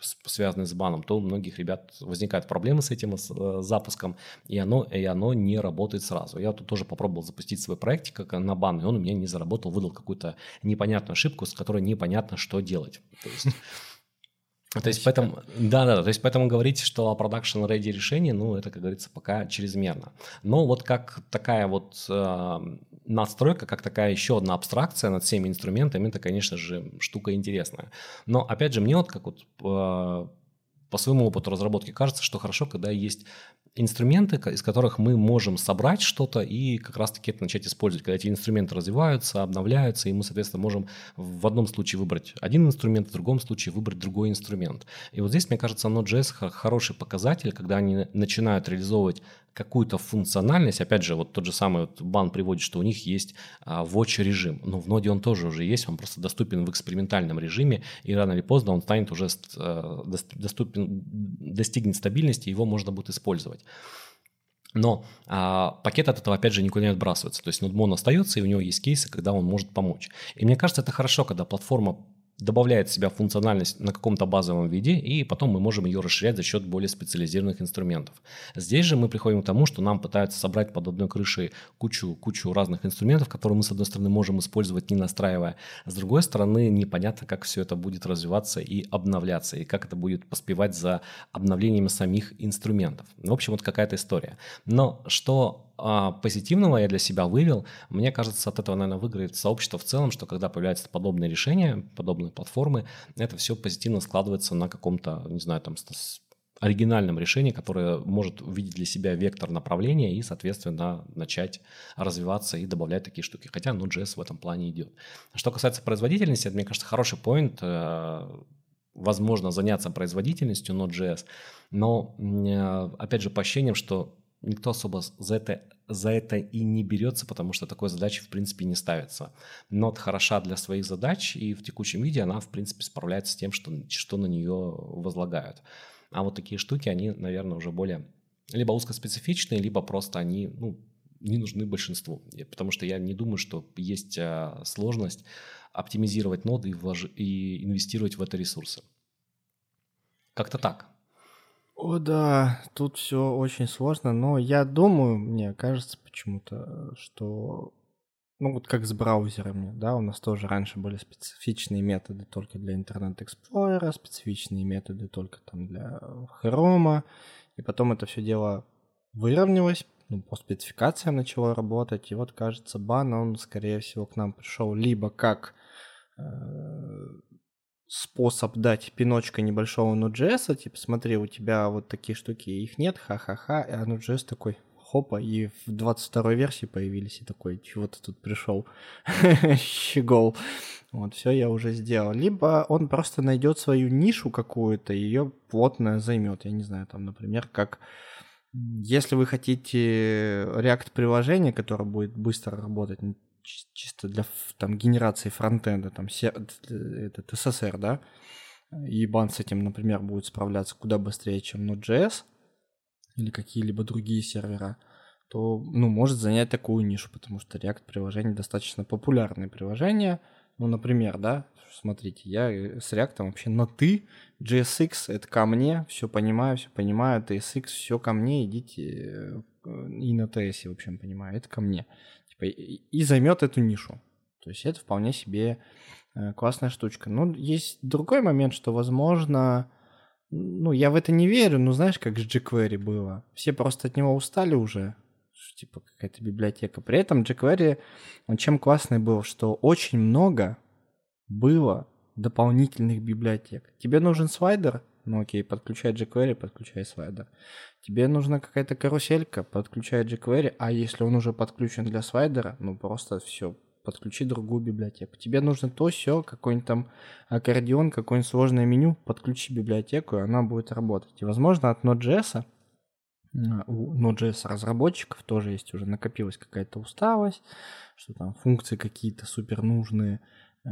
связанные с баном, то у многих ребят возникают проблемы с этим с, э, запуском, и оно, и оно не работает сразу. Я тут тоже попробовал запустить свой проект как на бан, и он у меня не заработал, выдал какую-то непонятную ошибку, с которой непонятно, что делать. То есть то есть поэтому, да, да, то есть поэтому говорить, что о production ready решении, ну, это, как говорится, пока чрезмерно. Но вот как такая вот э, надстройка, как такая еще одна абстракция над всеми инструментами, это, конечно же, штука интересная. Но, опять же, мне вот как вот э, по своему опыту разработки кажется, что хорошо, когда есть инструменты, из которых мы можем собрать что-то и как раз-таки это начать использовать. Когда эти инструменты развиваются, обновляются, и мы, соответственно, можем в одном случае выбрать один инструмент, в другом случае выбрать другой инструмент. И вот здесь, мне кажется, Node.js хороший показатель, когда они начинают реализовывать какую-то функциональность, опять же, вот тот же самый вот бан приводит, что у них есть а, watch режим, но в ноде он тоже уже есть, он просто доступен в экспериментальном режиме, и рано или поздно он станет уже а, доступен, достигнет стабильности, его можно будет использовать. Но а, пакет от этого, опять же, никуда не отбрасывается. То есть нодмон остается, и у него есть кейсы, когда он может помочь. И мне кажется, это хорошо, когда платформа добавляет в себя функциональность на каком-то базовом виде, и потом мы можем ее расширять за счет более специализированных инструментов. Здесь же мы приходим к тому, что нам пытаются собрать под одной крышей кучу, кучу разных инструментов, которые мы, с одной стороны, можем использовать, не настраивая, с другой стороны, непонятно, как все это будет развиваться и обновляться, и как это будет поспевать за обновлениями самих инструментов. В общем, вот какая-то история. Но что а, позитивного я для себя вывел. Мне кажется, от этого, наверное, выиграет сообщество в целом, что когда появляются подобные решения, подобные платформы, это все позитивно складывается на каком-то, не знаю, там, оригинальном решении, которое может увидеть для себя вектор направления и, соответственно, начать развиваться и добавлять такие штуки. Хотя Node.js в этом плане идет. Что касается производительности, это, мне кажется, хороший поинт. Э, возможно, заняться производительностью Node.js, но, э, опять же, по ощущениям, что никто особо за это, за это и не берется, потому что такой задачи в принципе не ставится. Нот хороша для своих задач, и в текущем виде она в принципе справляется с тем, что, что на нее возлагают. А вот такие штуки, они, наверное, уже более либо узкоспецифичные, либо просто они ну, не нужны большинству. Потому что я не думаю, что есть а, сложность оптимизировать ноды и, влож... и инвестировать в это ресурсы. Как-то так. О да, тут все очень сложно, но я думаю, мне кажется почему-то, что ну вот как с браузерами, да, у нас тоже раньше были специфичные методы только для Explorer, специфичные методы только там для Chrome, и потом это все дело выровнялось, ну, по спецификациям начало работать, и вот, кажется, бан, он, скорее всего, к нам пришел либо как э, способ дать пиночка небольшого Node.js, типа, смотри, у тебя вот такие штуки, их нет, ха-ха-ха, а Node.js такой, хопа, и в 22 версии появились, и такой, чего ты тут пришел, щегол. Вот, все я уже сделал. Либо он просто найдет свою нишу какую-то, и ее плотно займет. Я не знаю, там, например, как если вы хотите React-приложение, которое будет быстро работать, чисто для там, генерации фронтенда, там, этот SSR, да, и бан с этим, например, будет справляться куда быстрее, чем Node.js или какие-либо другие сервера, то, ну, может занять такую нишу, потому что React приложение достаточно популярное приложение. Ну, например, да, смотрите, я с React вообще на ты, JSX это ко мне, все понимаю, все понимаю, TSX все ко мне, идите э, и на TS, в общем, понимаю, это ко мне типа, и займет эту нишу. То есть это вполне себе э, классная штучка. Но есть другой момент, что, возможно, ну, я в это не верю, но знаешь, как с jQuery было. Все просто от него устали уже, типа какая-то библиотека. При этом jQuery, он чем классный был, что очень много было дополнительных библиотек. Тебе нужен слайдер? Ну окей, подключай jQuery, подключай слайдер. Тебе нужна какая-то каруселька, подключай jQuery, а если он уже подключен для слайдера, ну просто все, подключи другую библиотеку. Тебе нужно то, все, какой-нибудь там аккордеон, какое-нибудь сложное меню, подключи библиотеку, и она будет работать. И, возможно, от Node.js, у Node.js разработчиков тоже есть уже накопилась какая-то усталость, что там функции какие-то супер нужные,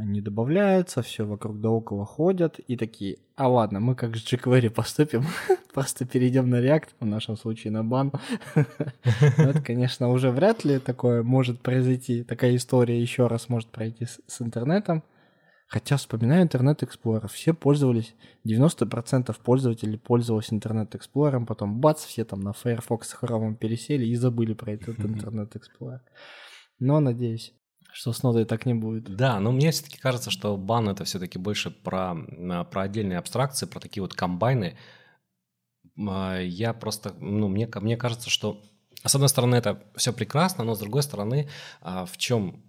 не добавляются, все вокруг да около ходят и такие, а ладно, мы как с jQuery поступим, просто перейдем на React, в нашем случае на бан. Это, конечно, уже вряд ли такое может произойти, такая история еще раз может пройти с, интернетом. Хотя, вспоминаю интернет Explorer, все пользовались, 90% пользователей пользовались интернет Explorer, потом бац, все там на Firefox с Chrome пересели и забыли про этот интернет Explorer. Но, надеюсь, что с нодой так не будет. Да, но мне все-таки кажется, что бан это все-таки больше про, про отдельные абстракции, про такие вот комбайны. А, я просто, ну, мне, мне кажется, что с одной стороны это все прекрасно, но с другой стороны, а, в чем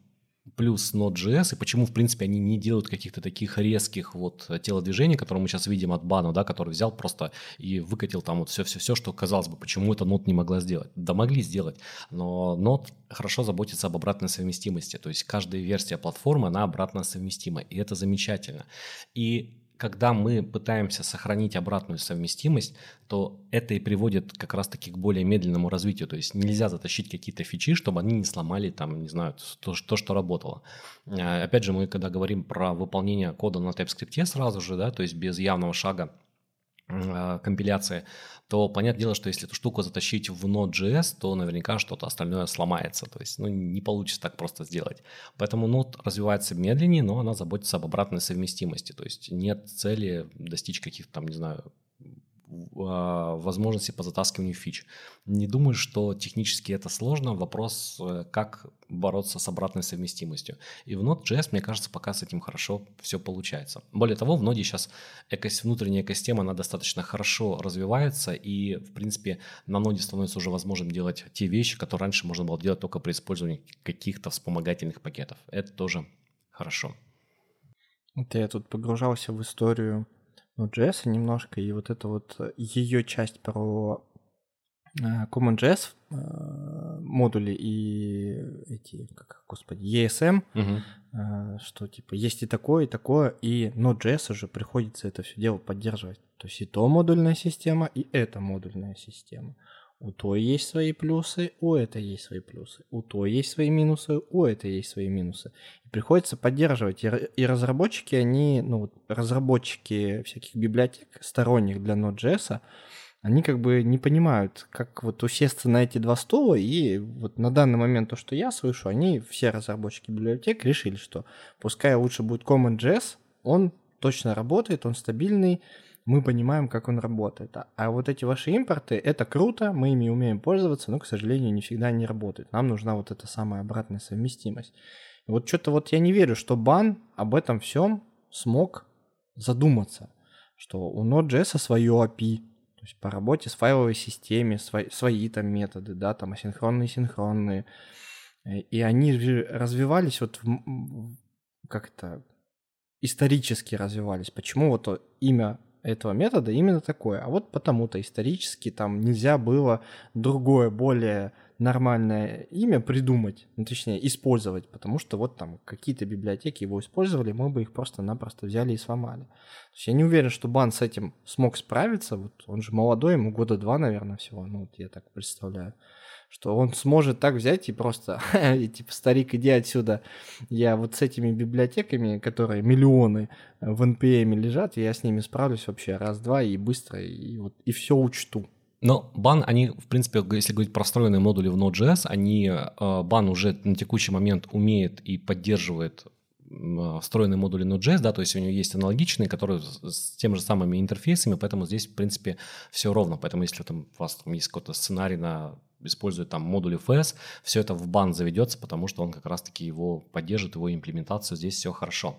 плюс Node.js, и почему, в принципе, они не делают каких-то таких резких вот телодвижений, которые мы сейчас видим от Бана, да, который взял просто и выкатил там вот все-все-все, что казалось бы, почему это Node не могла сделать. Да могли сделать, но Node хорошо заботится об обратной совместимости, то есть каждая версия платформы, она обратно совместима, и это замечательно. И когда мы пытаемся сохранить обратную совместимость, то это и приводит как раз-таки к более медленному развитию. То есть нельзя затащить какие-то фичи, чтобы они не сломали там, не знаю, то, то что работало. А, опять же, мы когда говорим про выполнение кода на TypeScript сразу же, да, то есть без явного шага компиляции, то понятное дело, что если эту штуку затащить в Node.js, то наверняка что-то остальное сломается. То есть ну, не получится так просто сделать. Поэтому Node развивается медленнее, но она заботится об обратной совместимости. То есть нет цели достичь каких-то там, не знаю, а, возможности по затаскиванию фич. Не думаю, что технически это сложно. Вопрос, э, как бороться с обратной совместимостью. И в Node.js, мне кажется, пока с этим хорошо все получается. Более того, в Node сейчас экос, внутренняя экосистема, она достаточно хорошо развивается, и, в принципе, на Node становится уже возможным делать те вещи, которые раньше можно было делать только при использовании каких-то вспомогательных пакетов. Это тоже хорошо. Вот я тут погружался в историю Node.js немножко, и вот это вот э, ее часть про э, CommonJS э, модули и эти, как, господи, ESM, угу. что типа есть и такое, и такое, и Node.js уже приходится это все дело поддерживать. То есть и то модульная система, и эта модульная система. У той есть свои плюсы, у этой есть свои плюсы. У той есть свои минусы, у этой есть свои минусы. И приходится поддерживать. И, и разработчики, они, ну, разработчики всяких библиотек сторонних для Node.js, они как бы не понимают, как вот усесться на эти два стула, и вот на данный момент то, что я слышу, они, все разработчики библиотек, решили, что пускай лучше будет CommonJS, он точно работает, он стабильный, мы понимаем, как он работает. А, а вот эти ваши импорты, это круто, мы ими умеем пользоваться, но, к сожалению, не всегда они работают. Нам нужна вот эта самая обратная совместимость. И вот что-то вот я не верю, что бан об этом всем смог задуматься, что у Node.js свое API, то есть по работе с файловой системой, свои, свои там методы, да, там асинхронные, синхронные. И они развивались вот в, как это исторически развивались. Почему вот имя этого метода именно такое. А вот потому-то исторически там нельзя было другое, более нормальное имя придумать, ну, точнее, использовать, потому что вот там какие-то библиотеки его использовали, мы бы их просто-напросто взяли и сломали. То есть я не уверен, что Бан с этим смог справиться, вот он же молодой, ему года два, наверное, всего, ну, вот я так представляю что он сможет так взять и просто, и, типа, старик, иди отсюда. Я вот с этими библиотеками, которые миллионы в NPM лежат, я с ними справлюсь вообще раз-два и быстро, и, вот, и все учту. Но бан, они, в принципе, если говорить про встроенные модули в Node.js, они, э, бан уже на текущий момент умеет и поддерживает встроенные модули Node.js, да, то есть у него есть аналогичные, которые с тем же самыми интерфейсами, поэтому здесь, в принципе, все ровно. Поэтому если там, у вас там есть какой-то сценарий на использует там модули FS, все это в бан заведется, потому что он как раз-таки его поддержит, его имплементацию, здесь все хорошо.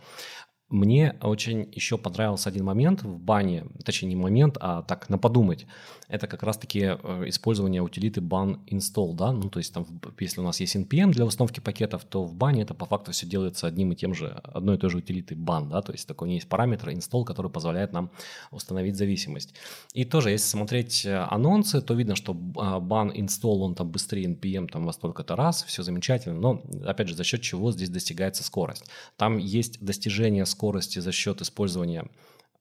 Мне очень еще понравился один момент в бане, точнее не момент, а так на подумать. Это как раз-таки э, использование утилиты ban install, да, ну то есть там, если у нас есть npm для установки пакетов, то в бане это по факту все делается одним и тем же, одной и той же утилиты ban, да, то есть такой есть параметр install, который позволяет нам установить зависимость. И тоже, если смотреть э, анонсы, то видно, что а, ban install, он там быстрее npm там во столько-то раз, все замечательно, но опять же за счет чего здесь достигается скорость. Там есть достижение скорости за счет использования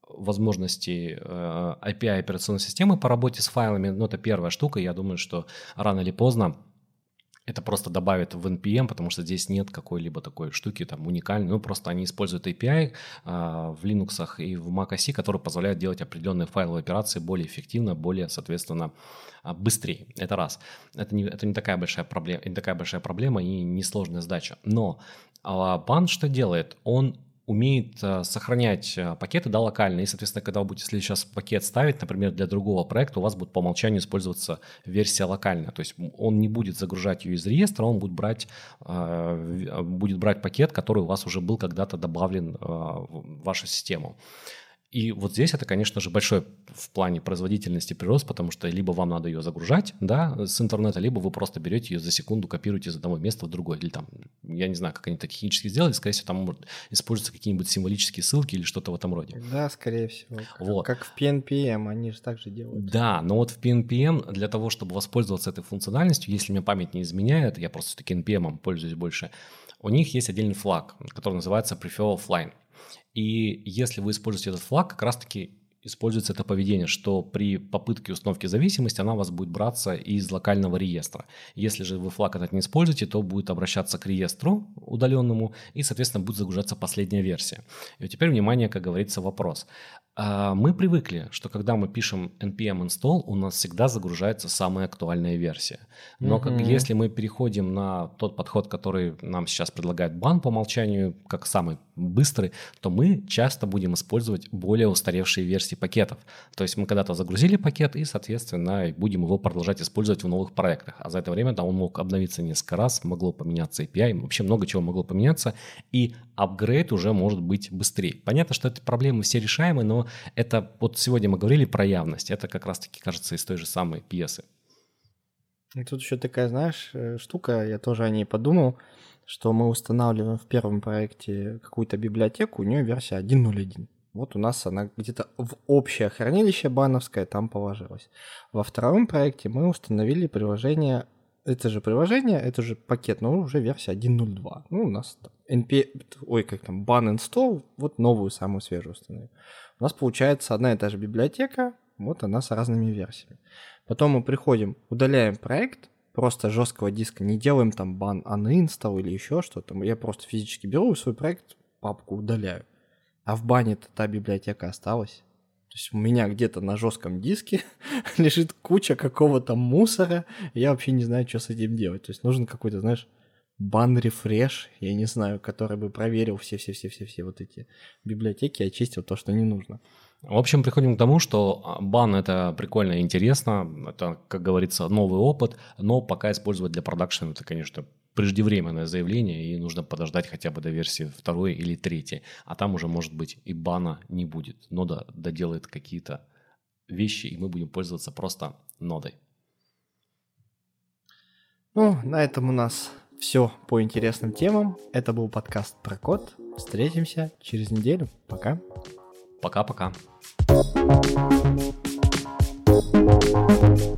возможностей э, API операционной системы по работе с файлами, ну, это первая штука. Я думаю, что рано или поздно это просто добавит в NPM, потому что здесь нет какой-либо такой штуки там уникальной. Ну, просто они используют API а, в Linux и в Mac OS, который позволяет делать определенные файловые операции более эффективно, более, соответственно, а, быстрее. Это раз. Это не, это не такая большая проблема, не такая большая проблема и несложная задача. Но а, Бан что делает? Он умеет э, сохранять э, пакеты да, локально. И, соответственно, когда вы будете сейчас пакет ставить, например, для другого проекта, у вас будет по умолчанию использоваться версия локальная. То есть он не будет загружать ее из реестра, он будет брать, э, будет брать пакет, который у вас уже был когда-то добавлен в вашу систему. И вот здесь это, конечно же, большой в плане производительности прирост, потому что либо вам надо ее загружать, да, с интернета, либо вы просто берете ее за секунду, копируете из одного места в другое. Или там, я не знаю, как они это технически сделали, скорее всего, там используются какие-нибудь символические ссылки или что-то в этом роде. Да, скорее всего. Вот. Как в PNPM, они же так же делают. Да, но вот в PNPM для того, чтобы воспользоваться этой функциональностью, если мне память не изменяет, я просто все-таки NPM пользуюсь больше, у них есть отдельный флаг, который называется Prefer Offline. И если вы используете этот флаг, как раз-таки используется это поведение, что при попытке установки зависимости она у вас будет браться из локального реестра. Если же вы флаг этот не используете, то будет обращаться к реестру удаленному и, соответственно, будет загружаться последняя версия. И вот теперь, внимание, как говорится, вопрос. А, мы привыкли, что когда мы пишем npm install, у нас всегда загружается самая актуальная версия. Но как, если мы переходим на тот подход, который нам сейчас предлагает бан по умолчанию, как самый быстрый, то мы часто будем использовать более устаревшие версии пакетов. То есть мы когда-то загрузили пакет и, соответственно, будем его продолжать использовать в новых проектах. А за это время да, он мог обновиться несколько раз, могло поменяться API, вообще много чего могло поменяться, и апгрейд уже может быть быстрее. Понятно, что эти проблемы все решаемы, но это вот сегодня мы говорили про явность, это как раз-таки кажется из той же самой пьесы. И тут еще такая, знаешь, э, штука, я тоже о ней подумал, что мы устанавливаем в первом проекте какую-то библиотеку, у нее версия 1.0.1. Вот у нас она где-то в общее хранилище бановское там положилась. Во втором проекте мы установили приложение, это же приложение, это же пакет, но уже версия 1.0.2. Ну, у нас NP, ой, как там, ban install, вот новую, самую свежую установили у нас получается одна и та же библиотека, вот она с разными версиями. Потом мы приходим, удаляем проект, просто жесткого диска, не делаем там бан uninstall или еще что-то. Я просто физически беру свой проект, папку удаляю. А в бане та библиотека осталась. То есть у меня где-то на жестком диске лежит куча какого-то мусора, и я вообще не знаю, что с этим делать. То есть нужен какой-то, знаешь, бан рефреш, я не знаю, который бы проверил все-все-все-все-все вот эти библиотеки и очистил то, что не нужно. В общем, приходим к тому, что а, бан – это прикольно и интересно, это, как говорится, новый опыт, но пока использовать для продакшена – это, конечно, преждевременное заявление, и нужно подождать хотя бы до версии второй или третьей, а там уже, может быть, и бана не будет. Нода доделает какие-то вещи, и мы будем пользоваться просто нодой. Ну, на этом у нас все по интересным темам. Это был подкаст про код. Встретимся через неделю. Пока. Пока-пока. thank you